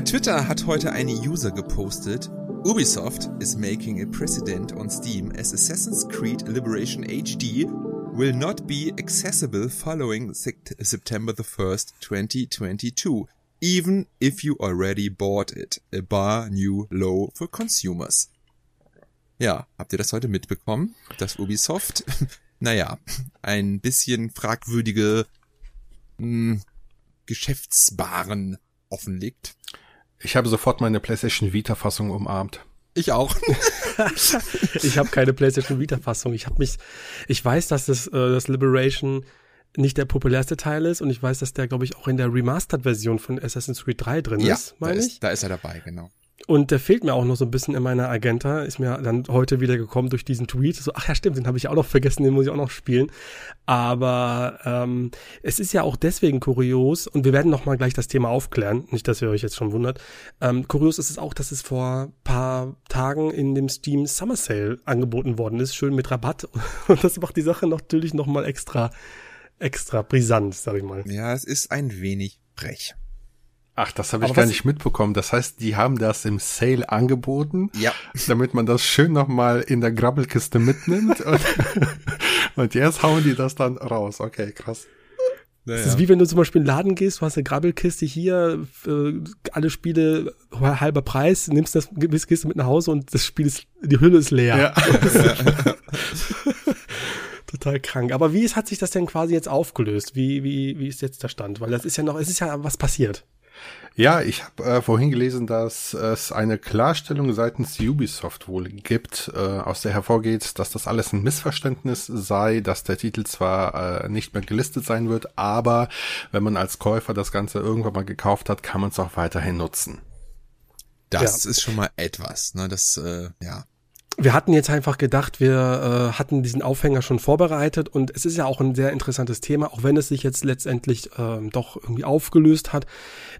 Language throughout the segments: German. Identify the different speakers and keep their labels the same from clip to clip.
Speaker 1: Bei Twitter hat heute eine User gepostet, Ubisoft is making a precedent on Steam as Assassin's Creed Liberation HD will not be accessible following September the 1st, 2022, even if you already bought it. A bar new low for consumers. Ja, habt ihr das heute mitbekommen, dass Ubisoft, naja, ein bisschen fragwürdige mh, hm, Geschäftsbaren offenlegt?
Speaker 2: Ich habe sofort meine PlayStation Vita-Fassung umarmt.
Speaker 1: Ich auch.
Speaker 3: ich habe keine PlayStation Vita-Fassung. Ich habe mich, ich weiß, dass das, äh, das Liberation nicht der populärste Teil ist und ich weiß, dass der, glaube ich, auch in der Remastered-Version von Assassin's Creed 3 drin ja, ist, meine
Speaker 1: ich. Da ist er dabei, genau.
Speaker 3: Und der fehlt mir auch noch so ein bisschen in meiner Agenda. Ist mir dann heute wieder gekommen durch diesen Tweet. So, ach ja, stimmt, den habe ich auch noch vergessen, den muss ich auch noch spielen. Aber ähm, es ist ja auch deswegen kurios, und wir werden noch mal gleich das Thema aufklären, nicht, dass ihr euch jetzt schon wundert. Ähm, kurios ist es auch, dass es vor paar Tagen in dem Steam Summer Sale angeboten worden ist, schön mit Rabatt. Und das macht die Sache natürlich noch mal extra, extra brisant, sag ich mal.
Speaker 1: Ja, es ist ein wenig frech.
Speaker 2: Ach, das habe ich gar nicht mitbekommen. Das heißt, die haben das im Sale angeboten,
Speaker 1: ja.
Speaker 2: damit man das schön nochmal in der Grabbelkiste mitnimmt. und, und, jetzt hauen die das dann raus. Okay, krass.
Speaker 3: Naja. Das ist wie wenn du zum Beispiel in den Laden gehst, du hast eine Grabbelkiste hier, äh, alle Spiele halber Preis, nimmst das, gehst du mit nach Hause und das Spiel ist, die Hülle ist leer. Ja. Total krank. Aber wie ist, hat sich das denn quasi jetzt aufgelöst? Wie, wie, wie ist jetzt der Stand? Weil das ist ja noch, es ist ja was passiert.
Speaker 2: Ja, ich habe äh, vorhin gelesen, dass es eine Klarstellung seitens Ubisoft wohl gibt, äh, aus der hervorgeht, dass das alles ein Missverständnis sei, dass der Titel zwar äh, nicht mehr gelistet sein wird, aber wenn man als Käufer das Ganze irgendwann mal gekauft hat, kann man es auch weiterhin nutzen.
Speaker 1: Das ja. ist schon mal etwas, ne? Das, äh, ja
Speaker 3: wir hatten jetzt einfach gedacht, wir äh, hatten diesen Aufhänger schon vorbereitet und es ist ja auch ein sehr interessantes Thema, auch wenn es sich jetzt letztendlich äh, doch irgendwie aufgelöst hat,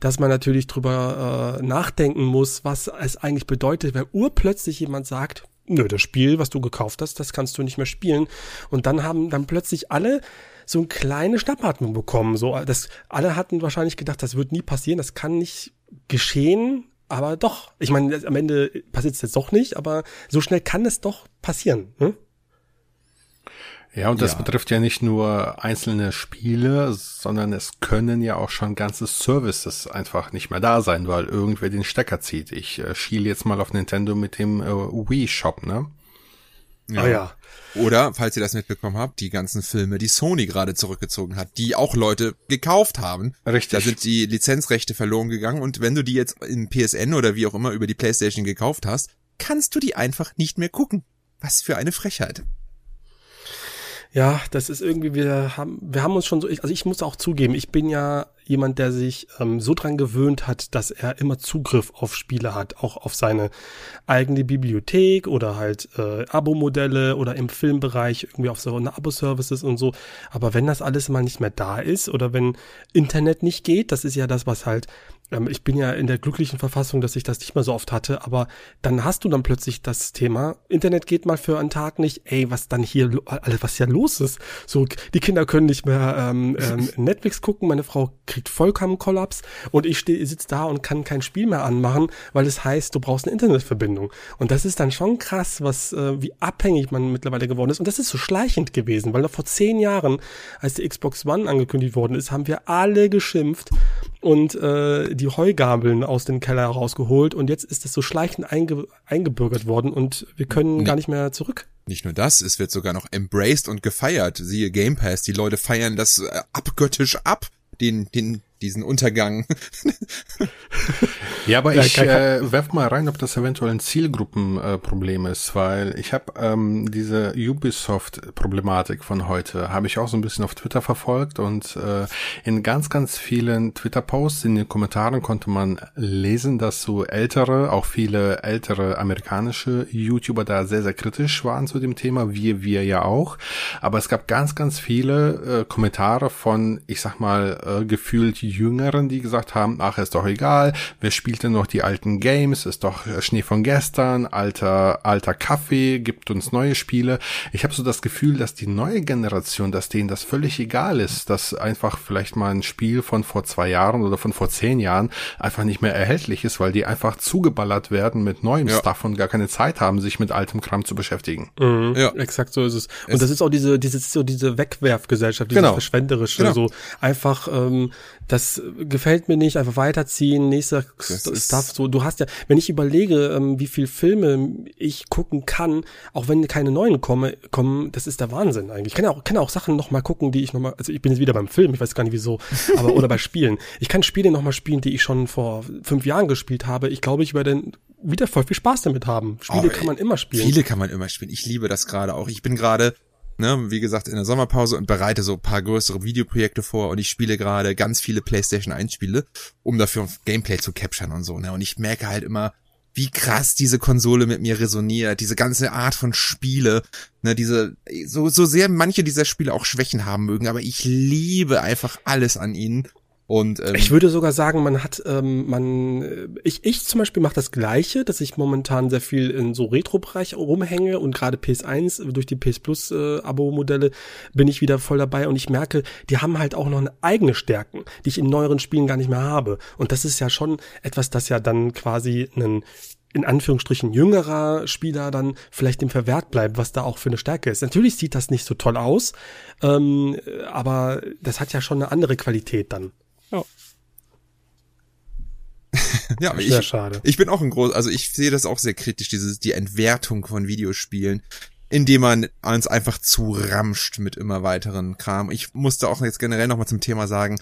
Speaker 3: dass man natürlich drüber äh, nachdenken muss, was es eigentlich bedeutet, wenn urplötzlich jemand sagt, nö, das Spiel, was du gekauft hast, das kannst du nicht mehr spielen. Und dann haben dann plötzlich alle so eine kleine Schnappatmung bekommen. So, das, alle hatten wahrscheinlich gedacht, das wird nie passieren, das kann nicht geschehen, aber doch, ich meine, am Ende passiert es jetzt doch nicht, aber so schnell kann es doch passieren. Hm?
Speaker 2: Ja, und das ja. betrifft ja nicht nur einzelne Spiele, sondern es können ja auch schon ganze Services einfach nicht mehr da sein, weil irgendwer den Stecker zieht. Ich äh, schiele jetzt mal auf Nintendo mit dem äh, Wii Shop, ne?
Speaker 1: Ja. Ah ja. Oder, falls ihr das mitbekommen habt, die ganzen Filme, die Sony gerade zurückgezogen hat, die auch Leute gekauft haben.
Speaker 2: Richtig.
Speaker 1: Da sind die Lizenzrechte verloren gegangen und wenn du die jetzt in PSN oder wie auch immer über die Playstation gekauft hast, kannst du die einfach nicht mehr gucken. Was für eine Frechheit.
Speaker 3: Ja, das ist irgendwie, wir haben, wir haben uns schon so, also ich muss auch zugeben, ich bin ja jemand, der sich ähm, so dran gewöhnt hat, dass er immer Zugriff auf Spiele hat, auch auf seine eigene Bibliothek oder halt äh, Abo-Modelle oder im Filmbereich irgendwie auf so eine Abo-Services und so. Aber wenn das alles mal nicht mehr da ist oder wenn Internet nicht geht, das ist ja das, was halt ich bin ja in der glücklichen Verfassung, dass ich das nicht mehr so oft hatte, aber dann hast du dann plötzlich das Thema, Internet geht mal für einen Tag nicht, ey, was dann hier, alles was ja los ist. So, die Kinder können nicht mehr ähm, ähm, Netflix gucken, meine Frau kriegt vollkommen Kollaps und ich sitze da und kann kein Spiel mehr anmachen, weil es heißt, du brauchst eine Internetverbindung. Und das ist dann schon krass, was, äh, wie abhängig man mittlerweile geworden ist. Und das ist so schleichend gewesen, weil noch vor zehn Jahren, als die Xbox One angekündigt worden ist, haben wir alle geschimpft und äh, die Heugabeln aus dem Keller rausgeholt und jetzt ist es so schleichend einge eingebürgert worden und wir können nee. gar nicht mehr zurück.
Speaker 1: Nicht nur das, es wird sogar noch embraced und gefeiert. Siehe Game Pass, die Leute feiern das äh, abgöttisch ab, den, den diesen Untergang.
Speaker 2: ja, aber ich äh, werf mal rein, ob das eventuell ein Zielgruppenproblem äh, ist, weil ich habe ähm, diese Ubisoft-Problematik von heute, habe ich auch so ein bisschen auf Twitter verfolgt und äh, in ganz, ganz vielen Twitter-Posts in den Kommentaren konnte man lesen, dass so ältere, auch viele ältere amerikanische YouTuber da sehr, sehr kritisch waren zu dem Thema, wie wir ja auch. Aber es gab ganz, ganz viele äh, Kommentare von, ich sag mal, äh, gefühlt die Jüngeren, die gesagt haben, ach, ist doch egal, wer spielt denn noch die alten Games, ist doch Schnee von gestern, alter, alter Kaffee, gibt uns neue Spiele. Ich habe so das Gefühl, dass die neue Generation, dass denen das völlig egal ist, dass einfach vielleicht mal ein Spiel von vor zwei Jahren oder von vor zehn Jahren einfach nicht mehr erhältlich ist, weil die einfach zugeballert werden mit neuem ja. Stuff und gar keine Zeit haben, sich mit altem Kram zu beschäftigen.
Speaker 3: Mhm, ja, exakt so ist es. Und es das ist auch diese, diese, so diese Wegwerfgesellschaft, diese genau. verschwenderische, genau. so einfach, ähm, das gefällt mir nicht, einfach weiterziehen, nächster Stuff, so, du hast ja, wenn ich überlege, ähm, wie viel Filme ich gucken kann, auch wenn keine neuen komme, kommen, das ist der Wahnsinn eigentlich. Ich kann ja auch, kann auch Sachen nochmal gucken, die ich nochmal, also ich bin jetzt wieder beim Film, ich weiß gar nicht wieso, aber, oder bei Spielen. Ich kann Spiele nochmal spielen, die ich schon vor fünf Jahren gespielt habe. Ich glaube, ich werde wieder voll viel Spaß damit haben. Spiele oh, kann man immer spielen.
Speaker 1: Viele kann man immer spielen. Ich liebe das gerade auch. Ich bin gerade ne, wie gesagt, in der Sommerpause und bereite so paar größere Videoprojekte vor. Und ich spiele gerade ganz viele PlayStation 1 Spiele, um dafür Gameplay zu capturen und so, ne, und ich merke halt immer, wie krass diese Konsole mit mir resoniert, diese ganze Art von Spiele, ne, diese, so, so sehr manche dieser Spiele auch Schwächen haben mögen, aber ich liebe einfach alles an ihnen und,
Speaker 3: ähm, ich würde sogar sagen, man hat, ähm, man, äh, ich, ich zum Beispiel mache das Gleiche, dass ich momentan sehr viel in so Retro-Bereich rumhänge und gerade PS1 durch die PS Plus äh, Abo-Modelle bin ich wieder voll dabei und ich merke, die haben halt auch noch eine eigene Stärken, die ich in neueren Spielen gar nicht mehr habe. Und das ist ja schon etwas, das ja dann quasi einen in Anführungsstrichen jüngerer Spieler dann vielleicht dem verwehrt bleibt, was da auch für eine Stärke ist. Natürlich sieht das nicht so toll aus, ähm, aber das hat ja schon eine andere Qualität dann. Ja.
Speaker 1: aber ich, schade. ich bin auch ein groß, also ich sehe das auch sehr kritisch, dieses, die Entwertung von Videospielen, indem man uns einfach zu ramscht mit immer weiteren Kram. Ich musste auch jetzt generell nochmal zum Thema sagen,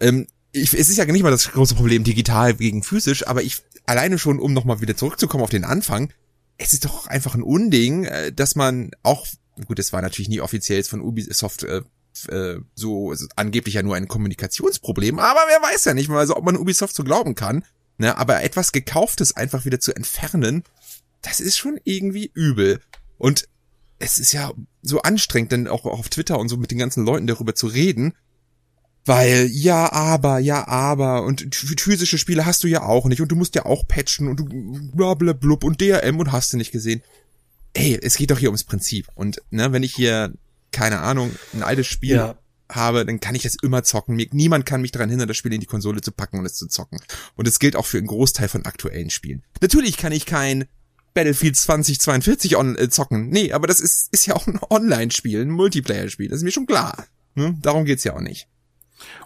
Speaker 1: ähm, ich, es ist ja nicht mal das große Problem digital gegen physisch, aber ich alleine schon, um nochmal wieder zurückzukommen auf den Anfang, es ist doch einfach ein Unding, äh, dass man auch, gut, es war natürlich nie offiziell von Ubisoft äh, äh, so angeblich ja nur ein Kommunikationsproblem, aber wer weiß ja nicht mal, also ob man Ubisoft so glauben kann. Ne, aber etwas Gekauftes einfach wieder zu entfernen, das ist schon irgendwie übel. Und es ist ja so anstrengend, dann auch auf Twitter und so mit den ganzen Leuten darüber zu reden, weil, ja, aber, ja, aber, und physische Spiele hast du ja auch nicht, und du musst ja auch patchen, und du blub und DRM und hast du nicht gesehen. Ey, es geht doch hier ums Prinzip. Und, ne, wenn ich hier keine Ahnung, ein altes Spiel ja. Habe, dann kann ich das immer zocken. Niemand kann mich daran hindern, das Spiel in die Konsole zu packen und es zu zocken. Und das gilt auch für einen Großteil von aktuellen Spielen. Natürlich kann ich kein Battlefield 2042 on, äh, zocken. Nee, aber das ist, ist ja auch ein Online-Spiel, ein Multiplayer-Spiel. Das ist mir schon klar. Ne? Darum geht's ja auch nicht.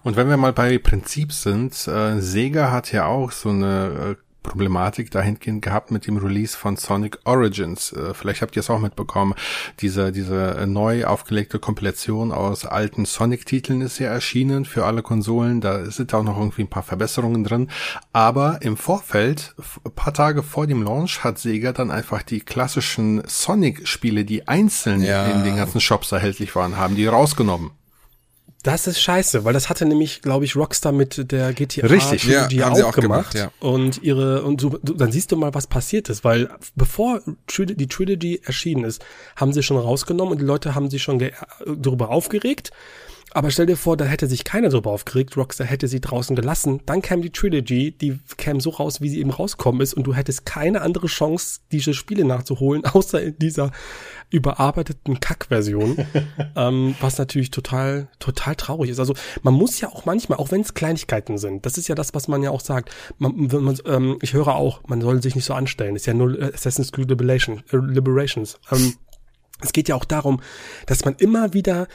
Speaker 2: Und wenn wir mal bei Prinzip sind, äh, Sega hat ja auch so eine äh, Problematik dahingehend gehabt mit dem Release von Sonic Origins. Äh, vielleicht habt ihr es auch mitbekommen. Diese, diese neu aufgelegte Kompilation aus alten Sonic-Titeln ist ja erschienen für alle Konsolen. Da sind auch noch irgendwie ein paar Verbesserungen drin. Aber im Vorfeld, ein paar Tage vor dem Launch, hat Sega dann einfach die klassischen Sonic-Spiele, die einzeln ja. in den ganzen Shops erhältlich waren, haben die rausgenommen.
Speaker 3: Das ist scheiße, weil das hatte nämlich, glaube ich, Rockstar mit der GTA
Speaker 2: Richtig,
Speaker 3: ja, die auch, auch, gemacht. gemacht ja. Und ihre und so, dann siehst du mal, was passiert ist, weil bevor die Trilogy erschienen ist, haben sie schon rausgenommen und die Leute haben sich schon darüber aufgeregt. Aber stell dir vor, da hätte sich keiner drüber aufgeregt, Rockstar hätte sie draußen gelassen, dann kam die Trilogy, die kam so raus, wie sie eben rauskommen ist und du hättest keine andere Chance, diese Spiele nachzuholen, außer in dieser überarbeiteten Kack-Version, ähm, was natürlich total, total traurig ist. Also man muss ja auch manchmal, auch wenn es Kleinigkeiten sind, das ist ja das, was man ja auch sagt. Man, wenn man, ähm, ich höre auch, man soll sich nicht so anstellen. ist ja nur Assassin's Creed Liberation, äh, Liberations. Ähm, es geht ja auch darum, dass man immer wieder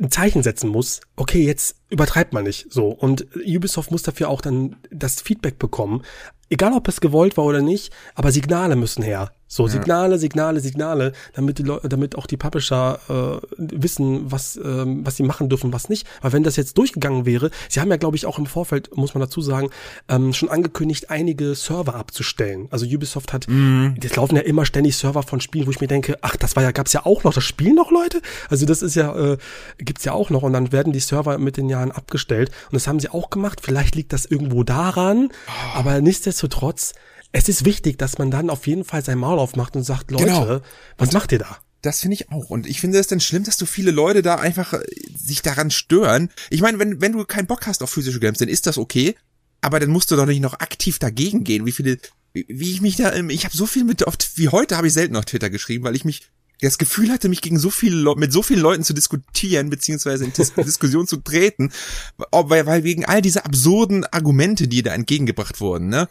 Speaker 3: ein Zeichen setzen muss, okay, jetzt übertreibt man nicht so. Und Ubisoft muss dafür auch dann das Feedback bekommen. Egal ob es gewollt war oder nicht, aber Signale müssen her. So, Signale, Signale, Signale, damit die Leute, damit auch die Publisher äh, wissen, was, ähm, was sie machen dürfen, was nicht. Weil wenn das jetzt durchgegangen wäre, sie haben ja, glaube ich, auch im Vorfeld, muss man dazu sagen, ähm, schon angekündigt, einige Server abzustellen. Also Ubisoft hat, mm. jetzt laufen ja immer ständig Server von Spielen, wo ich mir denke, ach, das war ja, gab's ja auch noch, das Spiel noch, Leute? Also das ist ja, äh, gibt's ja auch noch und dann werden die Server mit den Jahren abgestellt. Und das haben sie auch gemacht. Vielleicht liegt das irgendwo daran, oh. aber nichtsdestotrotz, es ist wichtig, dass man dann auf jeden Fall sein Maul aufmacht und sagt, Leute, genau. was und macht ihr da?
Speaker 1: Das finde ich auch. Und ich finde es dann schlimm, dass so viele Leute da einfach äh, sich daran stören. Ich meine, wenn, wenn du keinen Bock hast auf physische Games, dann ist das okay. Aber dann musst du doch nicht noch aktiv dagegen gehen. Wie viele, wie ich mich da, ich habe so viel mit, oft wie heute habe ich selten auf Twitter geschrieben, weil ich mich das Gefühl hatte, mich gegen so viele Le mit so vielen Leuten zu diskutieren, beziehungsweise in Dis Diskussion zu treten, weil, weil wegen all dieser absurden Argumente, die da entgegengebracht wurden, ne?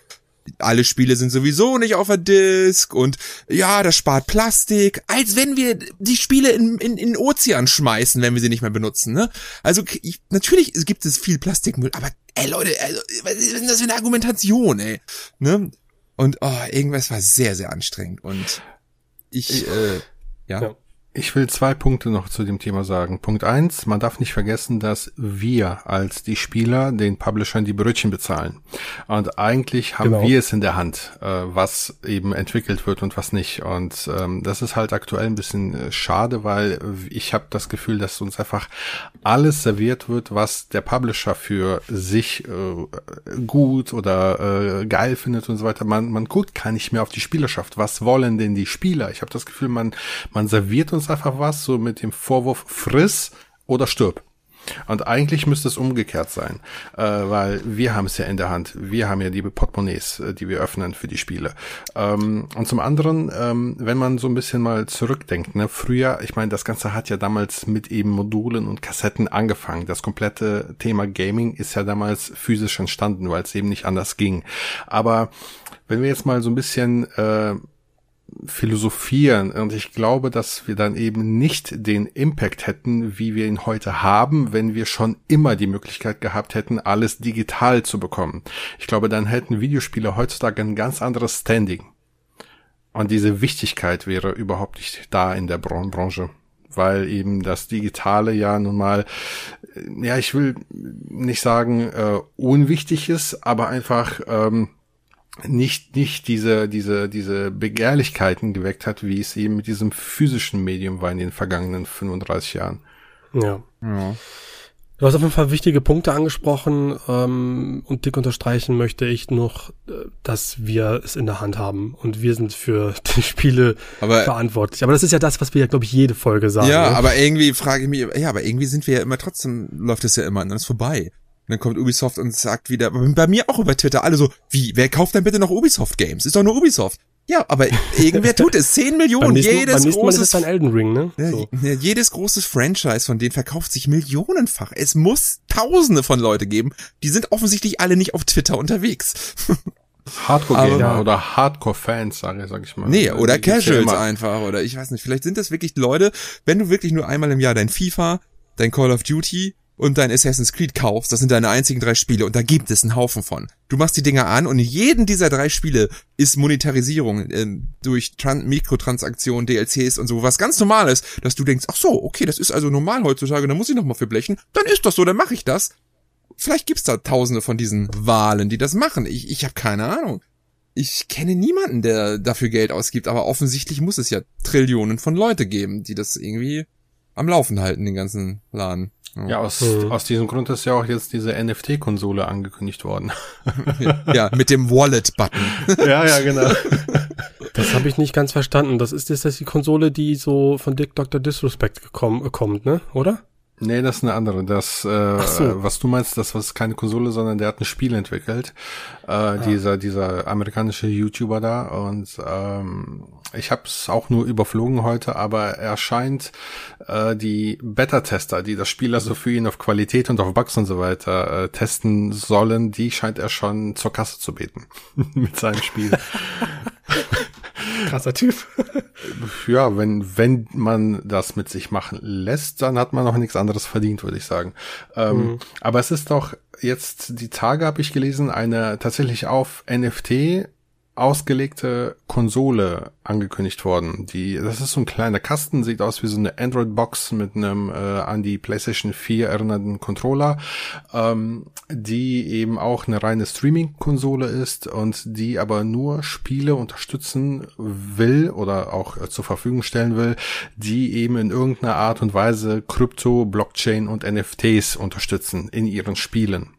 Speaker 1: Alle Spiele sind sowieso nicht auf der Disk und ja, das spart Plastik, als wenn wir die Spiele in, in, in Ozean schmeißen, wenn wir sie nicht mehr benutzen, ne? Also ich, natürlich gibt es viel Plastikmüll, aber ey Leute, also, was ist denn das für eine Argumentation, ey? Ne? Und oh, irgendwas war sehr, sehr anstrengend und ich, äh, ja. ja.
Speaker 2: Ich will zwei Punkte noch zu dem Thema sagen. Punkt eins, man darf nicht vergessen, dass wir als die Spieler den Publishern die Brötchen bezahlen. Und eigentlich haben genau. wir es in der Hand, äh, was eben entwickelt wird und was nicht. Und ähm, das ist halt aktuell ein bisschen äh, schade, weil ich habe das Gefühl, dass uns einfach alles serviert wird, was der Publisher für sich äh, gut oder äh, geil findet und so weiter. Man, man guckt gar nicht mehr auf die Spielerschaft. Was wollen denn die Spieler? Ich habe das Gefühl, man, man serviert uns uns einfach was, so mit dem Vorwurf, friss oder stirb. Und eigentlich müsste es umgekehrt sein, äh, weil wir haben es ja in der Hand. Wir haben ja die Portemonnaies, äh, die wir öffnen für die Spiele. Ähm, und zum anderen, ähm, wenn man so ein bisschen mal zurückdenkt, ne, früher, ich meine, das Ganze hat ja damals mit eben Modulen und Kassetten angefangen. Das komplette Thema Gaming ist ja damals physisch entstanden, weil es eben nicht anders ging. Aber wenn wir jetzt mal so ein bisschen äh, philosophieren und ich glaube, dass wir dann eben nicht den Impact hätten, wie wir ihn heute haben, wenn wir schon immer die Möglichkeit gehabt hätten, alles digital zu bekommen. Ich glaube, dann hätten Videospiele heutzutage ein ganz anderes Standing. Und diese Wichtigkeit wäre überhaupt nicht da in der Branche weil eben das Digitale ja nun mal, ja, ich will nicht sagen äh, unwichtig ist, aber einfach ähm, nicht, nicht diese, diese, diese Begehrlichkeiten geweckt hat, wie es eben mit diesem physischen Medium war in den vergangenen 35 Jahren.
Speaker 3: Ja. ja. Du hast auf jeden Fall wichtige Punkte angesprochen ähm, und dick unterstreichen möchte ich noch, äh, dass wir es in der Hand haben und wir sind für die Spiele aber, verantwortlich. Aber das ist ja das, was wir ja, glaube ich, jede Folge sagen.
Speaker 1: Ja, ne? aber irgendwie frage ich mich, ja, aber irgendwie sind wir ja immer trotzdem, läuft es ja immer und dann ist vorbei. Und dann kommt Ubisoft und sagt wieder, bei mir auch über Twitter, alle so, wie, wer kauft denn bitte noch Ubisoft Games? Ist doch nur Ubisoft. Ja, aber irgendwer tut es. Zehn Millionen, nächsten, jedes beim großes. Mal ist
Speaker 3: es Elden Ring, ne?
Speaker 1: So. Ja, jedes großes Franchise von denen verkauft sich millionenfach. Es muss Tausende von Leute geben. Die sind offensichtlich alle nicht auf Twitter unterwegs.
Speaker 2: Hardcore-Gamer ja. oder Hardcore-Fans, sage sag ich mal.
Speaker 1: Nee, oder Casuals einfach. Oder ich weiß nicht, vielleicht sind das wirklich Leute, wenn du wirklich nur einmal im Jahr dein FIFA, dein Call of Duty und dein Assassin's Creed kaufst, das sind deine einzigen drei Spiele und da gibt es einen Haufen von. Du machst die Dinger an und in jedem dieser drei Spiele ist Monetarisierung äh, durch Tran Mikrotransaktionen, DLCs und so was ganz normales, dass du denkst, ach so, okay, das ist also normal heutzutage, da muss ich noch mal für blechen, dann ist das so, dann mache ich das. Vielleicht gibt's da tausende von diesen Wahlen, die das machen. Ich, ich habe keine Ahnung. Ich kenne niemanden, der dafür Geld ausgibt, aber offensichtlich muss es ja Trillionen von Leute geben, die das irgendwie am Laufen halten, den ganzen Laden.
Speaker 2: Ja, aus, mhm. aus diesem Grund ist ja auch jetzt diese NFT-Konsole angekündigt worden.
Speaker 1: ja, mit dem Wallet-Button.
Speaker 2: ja, ja, genau.
Speaker 3: Das habe ich nicht ganz verstanden. Das ist jetzt die Konsole, die so von Dick Dr. Disrespect gekommen, kommt, ne? Oder?
Speaker 2: Nee, das ist eine andere. Das, äh, so. was du meinst, das was keine Konsole, sondern der hat ein Spiel entwickelt. Äh, ah. Dieser, dieser amerikanische YouTuber da. Und ähm, ich habe es auch nur überflogen heute, aber er scheint äh, die Beta-Tester, die das Spiel also für ihn auf Qualität und auf Bugs und so weiter äh, testen sollen, die scheint er schon zur Kasse zu beten mit seinem Spiel.
Speaker 3: Krasser Typ.
Speaker 2: ja, wenn, wenn man das mit sich machen lässt, dann hat man noch nichts anderes verdient, würde ich sagen. Ähm, mhm. Aber es ist doch jetzt, die Tage habe ich gelesen, eine tatsächlich auf NFT ausgelegte Konsole angekündigt worden. Die, das ist so ein kleiner Kasten, sieht aus wie so eine Android-Box mit einem äh, an die PlayStation 4 erinnernden Controller, ähm, die eben auch eine reine Streaming-Konsole ist und die aber nur Spiele unterstützen will oder auch äh, zur Verfügung stellen will, die eben in irgendeiner Art und Weise Krypto, Blockchain und NFTs unterstützen in ihren Spielen.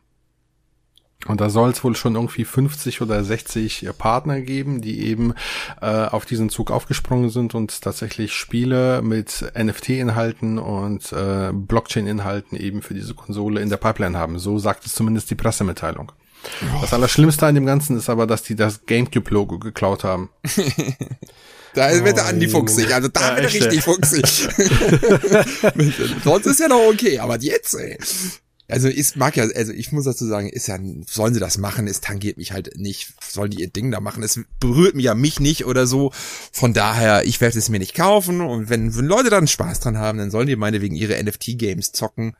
Speaker 2: Und da soll es wohl schon irgendwie 50 oder 60 Partner geben, die eben äh, auf diesen Zug aufgesprungen sind und tatsächlich Spiele mit NFT-Inhalten und äh, Blockchain-Inhalten eben für diese Konsole in der Pipeline haben. So sagt es zumindest die Pressemitteilung. Oh. Das Allerschlimmste an dem Ganzen ist aber, dass die das GameCube-Logo geklaut haben.
Speaker 1: Da oh, wird der Andi fuchsig, also da ja, wird er richtig fuchsig. Sonst ist ja noch okay, aber jetzt, ey. Also ist mag ja, also ich muss dazu sagen, ist ja, sollen sie das machen, es tangiert mich halt nicht, sollen die ihr Ding da machen, es berührt mich ja mich nicht oder so. Von daher, ich werde es mir nicht kaufen und wenn, wenn Leute dann Spaß dran haben, dann sollen die meinetwegen ihre NFT-Games zocken.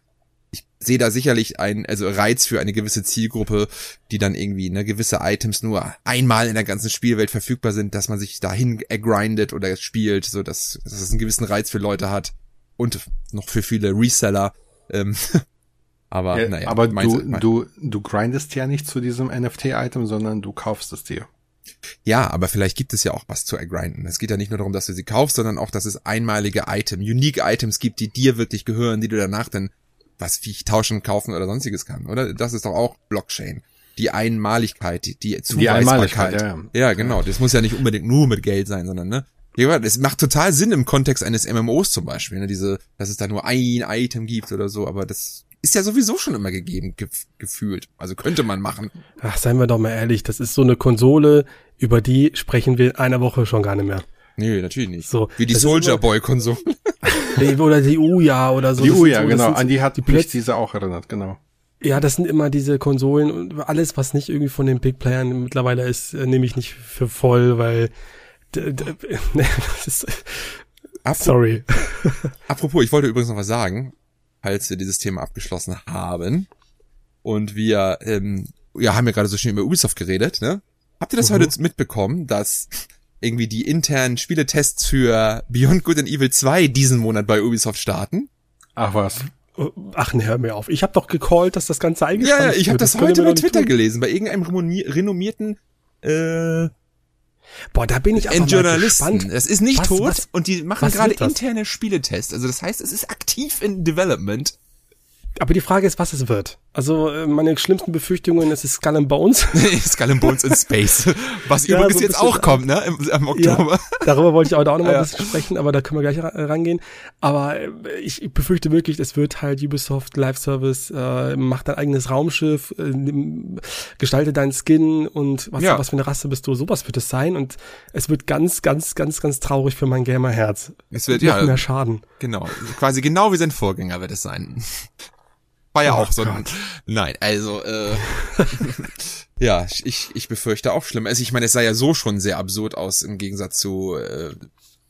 Speaker 1: Ich sehe da sicherlich ein, also Reiz für eine gewisse Zielgruppe, die dann irgendwie ne, gewisse Items nur einmal in der ganzen Spielwelt verfügbar sind, dass man sich dahin grindet oder spielt, so dass, dass es einen gewissen Reiz für Leute hat und noch für viele Reseller. Ähm, Aber
Speaker 2: ja,
Speaker 1: naja.
Speaker 2: Aber du, du, du grindest ja nicht zu diesem NFT-Item, sondern du kaufst es dir.
Speaker 1: Ja, aber vielleicht gibt es ja auch was zu ergrinden. Es geht ja nicht nur darum, dass du sie kaufst, sondern auch, dass es einmalige Item, unique Items gibt, die dir wirklich gehören, die du danach dann, was wie ich tauschen, kaufen oder sonstiges kann, oder? Das ist doch auch Blockchain. Die Einmaligkeit, die, die Zuweisbarkeit. Die Einmaligkeit, ja, ja. ja, genau. Das muss ja nicht unbedingt nur mit Geld sein, sondern, ne? Es macht total Sinn im Kontext eines MMOs zum Beispiel, ne? Diese, dass es da nur ein Item gibt oder so, aber das ist ja sowieso schon immer gegeben, ge gefühlt. Also könnte man machen.
Speaker 3: Ach, seien wir doch mal ehrlich, das ist so eine Konsole, über die sprechen wir in einer Woche schon gar nicht mehr.
Speaker 1: Nee, natürlich nicht. So, Wie die Soldier Boy Konsole.
Speaker 3: oder die Uja oder so.
Speaker 2: Die Uja, so, genau. An die hat die mich diese auch erinnert, genau.
Speaker 3: Ja, das sind immer diese Konsolen und alles, was nicht irgendwie von den Big Playern mittlerweile ist, äh, nehme ich nicht für voll, weil das ist, Sorry.
Speaker 1: Apropos, ich wollte übrigens noch was sagen als wir dieses Thema abgeschlossen haben. Und wir ähm, ja, haben ja gerade so schön über Ubisoft geredet, ne? Habt ihr das mhm. heute mitbekommen, dass irgendwie die internen Spieletests für Beyond Good and Evil 2 diesen Monat bei Ubisoft starten?
Speaker 2: Ach was.
Speaker 3: Ach, ne, hör mir auf. Ich habe doch gecallt, dass das Ganze
Speaker 1: eingestellt Ja, ja, ich habe das, das heute bei Twitter gelesen, bei irgendeinem renommierten äh,
Speaker 3: Boah, da bin ich aber mal gespannt.
Speaker 1: Das ist nicht was, tot was, und die machen gerade interne Spieletests. Also das heißt, es ist aktiv in Development.
Speaker 3: Aber die Frage ist, was es wird. Also äh, meine schlimmsten Befürchtungen, es ist Skull and Bones.
Speaker 1: Skull and Bones in Space. Was ja, übrigens so jetzt auch kommt, ne? Im, im Oktober. Ja,
Speaker 3: darüber wollte ich auch noch mal ja. ein bisschen sprechen, aber da können wir gleich rangehen. Aber äh, ich befürchte wirklich, es wird halt Ubisoft Live Service, äh, macht dein eigenes Raumschiff, äh, gestalte deinen Skin und was, ja. was für eine Rasse bist du, sowas wird es sein. Und es wird ganz, ganz, ganz, ganz traurig für mein Gamerherz.
Speaker 1: Es wird Noch ja mehr Schaden. Genau. Quasi genau wie sein Vorgänger wird es sein. War ja oh auch so. Gott. Nein, also äh, ja, ich, ich befürchte auch schlimm. Also ich meine, es sah ja so schon sehr absurd aus im Gegensatz zu äh,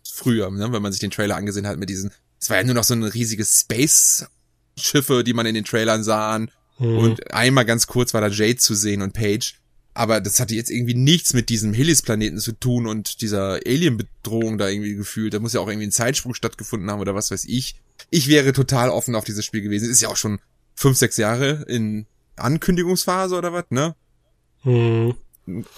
Speaker 1: früher, ne? wenn man sich den Trailer angesehen hat mit diesen. Es war ja nur noch so ein riesiges Space-Schiffe, die man in den Trailern sahen. Mhm. Und einmal ganz kurz war da Jade zu sehen und Paige. Aber das hatte jetzt irgendwie nichts mit diesem Hillis-Planeten zu tun und dieser Alien-Bedrohung da irgendwie gefühlt. Da muss ja auch irgendwie ein Zeitsprung stattgefunden haben oder was weiß ich. Ich wäre total offen auf dieses Spiel gewesen. ist ja auch schon fünf, sechs Jahre in Ankündigungsphase oder was, ne? Hm.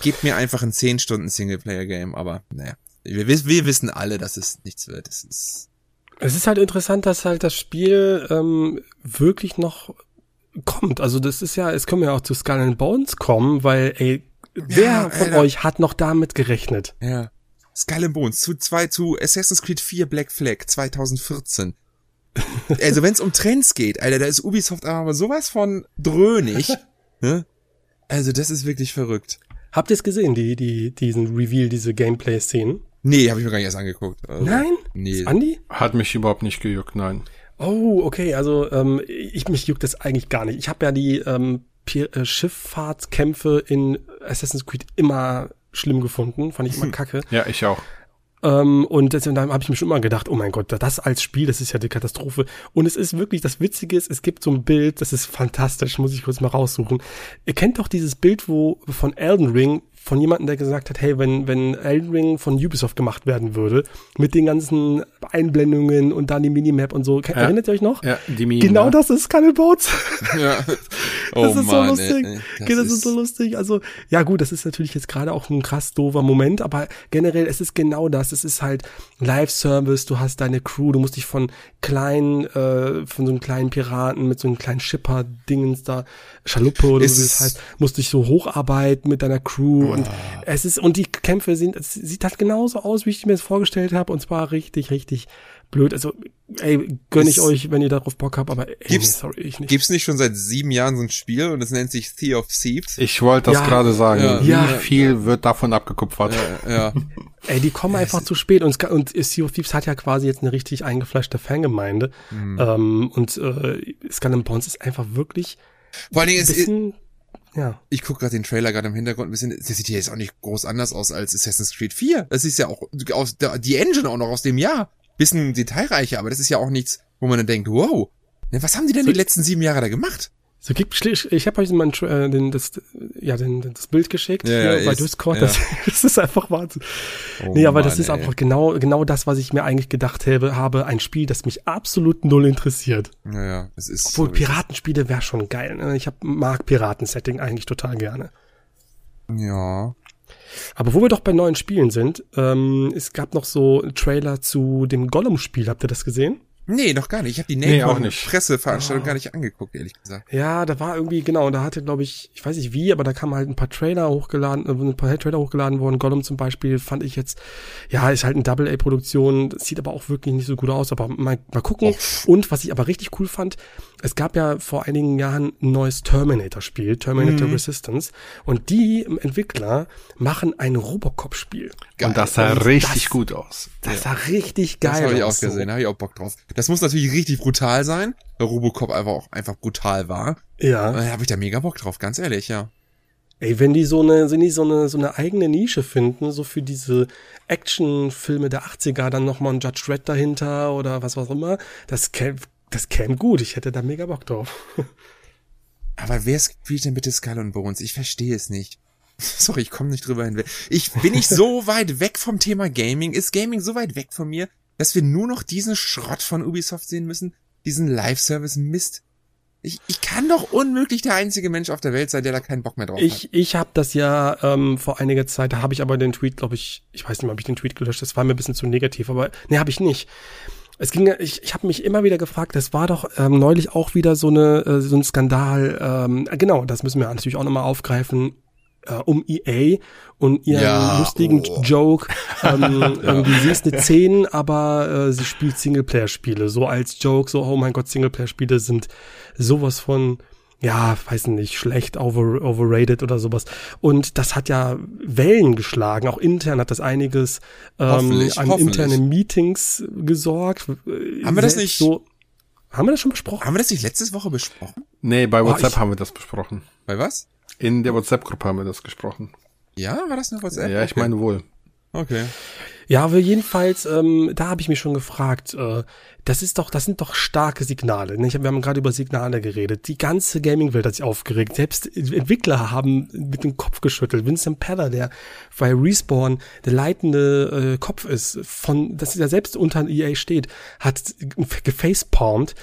Speaker 1: Gebt mir einfach ein zehn Stunden Singleplayer-Game, aber naja. Wir, wir wissen alle, dass es nichts wird. Es ist.
Speaker 3: Es ist halt interessant, dass halt das Spiel ähm, wirklich noch kommt. Also das ist ja, es können ja auch zu Skull and Bones kommen, weil, ey, wer ja, von Alter. euch hat noch damit gerechnet?
Speaker 1: Ja. Skull and Bones zu zwei zu Assassin's Creed 4 Black Flag 2014 also wenn es um Trends geht, Alter, da ist Ubisoft aber sowas von dröhnig. ne? Also das ist wirklich verrückt.
Speaker 3: Habt ihr es gesehen, die, die, diesen Reveal, diese Gameplay-Szenen?
Speaker 1: Nee, habe ich mir gar nicht erst angeguckt.
Speaker 3: Also, nein?
Speaker 2: Nee. Andi? Hat mich überhaupt nicht gejuckt, nein.
Speaker 3: Oh, okay, also ähm, ich mich juckt das eigentlich gar nicht. Ich habe ja die ähm, äh, Schifffahrtskämpfe in Assassin's Creed immer schlimm gefunden, fand ich immer kacke.
Speaker 2: Ja, ich auch.
Speaker 3: Ähm, und deswegen habe ich mir schon immer gedacht, oh mein Gott, das als Spiel, das ist ja die Katastrophe. Und es ist wirklich, das Witzige ist, es gibt so ein Bild, das ist fantastisch, muss ich kurz mal raussuchen. Ihr kennt doch dieses Bild, wo von Elden Ring, von jemandem, der gesagt hat, hey, wenn, wenn Elden Ring von Ubisoft gemacht werden würde, mit den ganzen Einblendungen und dann die Minimap und so, ja. erinnert ihr euch noch?
Speaker 2: Ja,
Speaker 3: die Minimap. Genau das ist Cannibals. Ja.
Speaker 1: Oh
Speaker 3: das ist so
Speaker 1: Mann,
Speaker 3: lustig.
Speaker 1: ey,
Speaker 3: das, das ist, ist so lustig. Also, ja gut, das ist natürlich jetzt gerade auch ein krass doofer Moment, aber generell, es ist genau das. Es ist halt Live-Service, du hast deine Crew, du musst dich von kleinen, äh, von so einem kleinen Piraten mit so einem kleinen Schipper-Dingens da, Schaluppe oder
Speaker 1: ist
Speaker 3: so wie das heißt, musst dich so hocharbeiten mit deiner Crew
Speaker 1: oh.
Speaker 3: und es ist, und die Kämpfe sind, es sieht halt genauso aus, wie ich mir das vorgestellt habe und zwar richtig, richtig blöd. Also, ey, gönn ich euch, wenn ihr darauf Bock habt, aber ey,
Speaker 1: gibt's,
Speaker 3: nee, sorry, ich nicht.
Speaker 1: Gibt's nicht schon seit sieben Jahren so ein Spiel und es nennt sich Sea of Thieves?
Speaker 2: Ich wollte das
Speaker 3: Ja.
Speaker 2: gerade sagen.
Speaker 1: Ja.
Speaker 2: Wie
Speaker 3: Ja.
Speaker 2: viel wird davon abgekupfert?
Speaker 1: Ja, ja.
Speaker 3: Ey, die kommen einfach zu spät und, es und Sea of Thieves hat ja quasi jetzt eine richtig eingefleischte Fangemeinde.
Speaker 1: Mhm.
Speaker 3: Ähm, und äh, Skull and Bones ist einfach wirklich
Speaker 1: Vor allen Dingen, es,
Speaker 3: bisschen, ja.
Speaker 1: ich gucke gerade den Trailer gerade im Hintergrund ein bisschen, das sieht hier jetzt auch nicht groß anders aus als Assassin's Creed 4. Das ist ja auch aus der, die Engine auch noch aus dem Jahr. Bisschen detailreicher, aber das ist ja auch nichts, wo man dann denkt, wow, ne, was haben die denn
Speaker 3: So-
Speaker 1: die letzten sieben Jahre da gemacht?
Speaker 3: So ich habe euch mal äh, den, das, ja, den, das Bild geschickt
Speaker 1: Ja,
Speaker 3: hier
Speaker 1: ja,
Speaker 3: bei
Speaker 1: ist-
Speaker 3: Discord.
Speaker 1: ja.
Speaker 3: Das, das ist einfach Wahnsinn.
Speaker 1: Oh
Speaker 3: nee, aber das
Speaker 1: Mann,
Speaker 3: ist
Speaker 1: ey.
Speaker 3: einfach genau, genau das, was ich mir eigentlich gedacht habe, habe. Ein Spiel, das mich absolut null interessiert.
Speaker 1: Ja, ja, es ist
Speaker 3: Obwohl
Speaker 1: so,
Speaker 3: Piratenspiele wäre schon geil. Ne? Ich hab, mag Piratensetting eigentlich total gerne.
Speaker 1: Ja.
Speaker 3: Aber wo wir doch bei neuen Spielen sind, ähm, es gab noch so Trailer zu dem Gollum-Spiel. Habt ihr das gesehen?
Speaker 1: Nee, noch gar nicht. Ich habe die
Speaker 2: Nee, auch
Speaker 1: Nacon
Speaker 2: nicht.
Speaker 1: Presseveranstaltung gar nicht angeguckt, ehrlich gesagt.
Speaker 3: Ja, da war irgendwie, genau, da hatte, glaube ich, ich weiß nicht wie, aber da kamen halt ein paar Trailer hochgeladen, äh, ein paar Trailer hochgeladen worden. Gollum zum Beispiel fand ich jetzt, ja, ist halt eine Double-A-Produktion, sieht aber auch wirklich nicht so gut aus, aber mal, mal gucken. Und was ich aber richtig cool fand, es gab ja vor einigen Jahren ein neues Terminator-Spiel, Terminator Resistance, und die Entwickler machen ein Robocop-Spiel.
Speaker 2: Und das sah
Speaker 3: Und
Speaker 2: richtig
Speaker 3: das-
Speaker 2: gut aus.
Speaker 3: Das sah richtig geil
Speaker 1: Das habe ich auch
Speaker 3: aus, so.
Speaker 1: gesehen, habe ich auch Bock drauf. Das muss natürlich richtig brutal sein, weil Robocop einfach auch einfach brutal war.
Speaker 3: Ja.
Speaker 1: Da habe ich da mega Bock drauf, ganz ehrlich, ja.
Speaker 3: Ey, wenn die so eine, wenn die so eine, so eine eigene Nische finden, so für diese Actionfilme der 80er, dann nochmal ein Judge Dredd dahinter oder was auch immer, das käme, das käme gut. Ich hätte da mega Bock drauf.
Speaker 1: Aber wer spielt denn bitte Skull und Bones? Ich verstehe es nicht. Sorry, ich komme nicht drüber hinweg. Ich bin ich so weit weg vom Thema Gaming. Ist Gaming so weit weg von mir, dass wir nur noch diesen Schrott von Ubisoft sehen müssen? Diesen Live-Service Mist? Ich, ich kann doch unmöglich der einzige Mensch auf der Welt sein, der da keinen Bock mehr drauf hat.
Speaker 3: Ich, ich habe das ja ähm, vor einiger Zeit, da habe ich aber den Tweet, glaube ich, ich weiß nicht mehr, ob ich den Tweet gelöscht, das war mir ein bisschen zu negativ, aber nee, habe ich nicht. Es ging, ja- ich, ich habe mich immer wieder gefragt, das war doch ähm, neulich auch wieder so eine äh, so ein Skandal. Ähm, genau, das müssen wir natürlich auch nochmal aufgreifen äh, um EA und ihren
Speaker 1: Ja,
Speaker 3: lustigen
Speaker 1: oh.
Speaker 3: Joke. Ähm, irgendwie, sie ist eine 10, aber äh, sie spielt Singleplayer-Spiele. So als Joke, so, oh mein Gott, Singleplayer-Spiele sind sowas von, ja, weiß nicht, schlecht, over, overrated oder sowas. Und das hat ja Wellen geschlagen. Auch intern hat das einiges ähm,
Speaker 1: Hoffentlich,
Speaker 3: an
Speaker 1: hoffentlich.
Speaker 3: internen Meetings gesorgt.
Speaker 1: Haben wir das nicht-
Speaker 3: So, haben wir das schon besprochen?
Speaker 1: Haben wir das nicht letzte Woche besprochen?
Speaker 2: Nee, bei WhatsApp
Speaker 3: ich-
Speaker 2: haben wir das besprochen.
Speaker 1: Bei was?
Speaker 2: In der WhatsApp-Gruppe haben wir das gesprochen.
Speaker 1: Ja, war das eine WhatsApp?
Speaker 2: ja, ich
Speaker 1: Okay.
Speaker 2: meine wohl.
Speaker 1: Okay.
Speaker 3: Ja, aber jedenfalls, ähm, da habe ich mich schon gefragt, äh, das ist doch, das sind doch starke Signale. Ne? Ich hab, wir haben gerade über Signale geredet. Die ganze Gaming-Welt hat sich aufgeregt. Selbst Entwickler haben mit dem Kopf geschüttelt. Vincent Peller, der bei Respawn der leitende äh, Kopf ist, von, das ist ja selbst unter EA steht, hat gefacepalmt.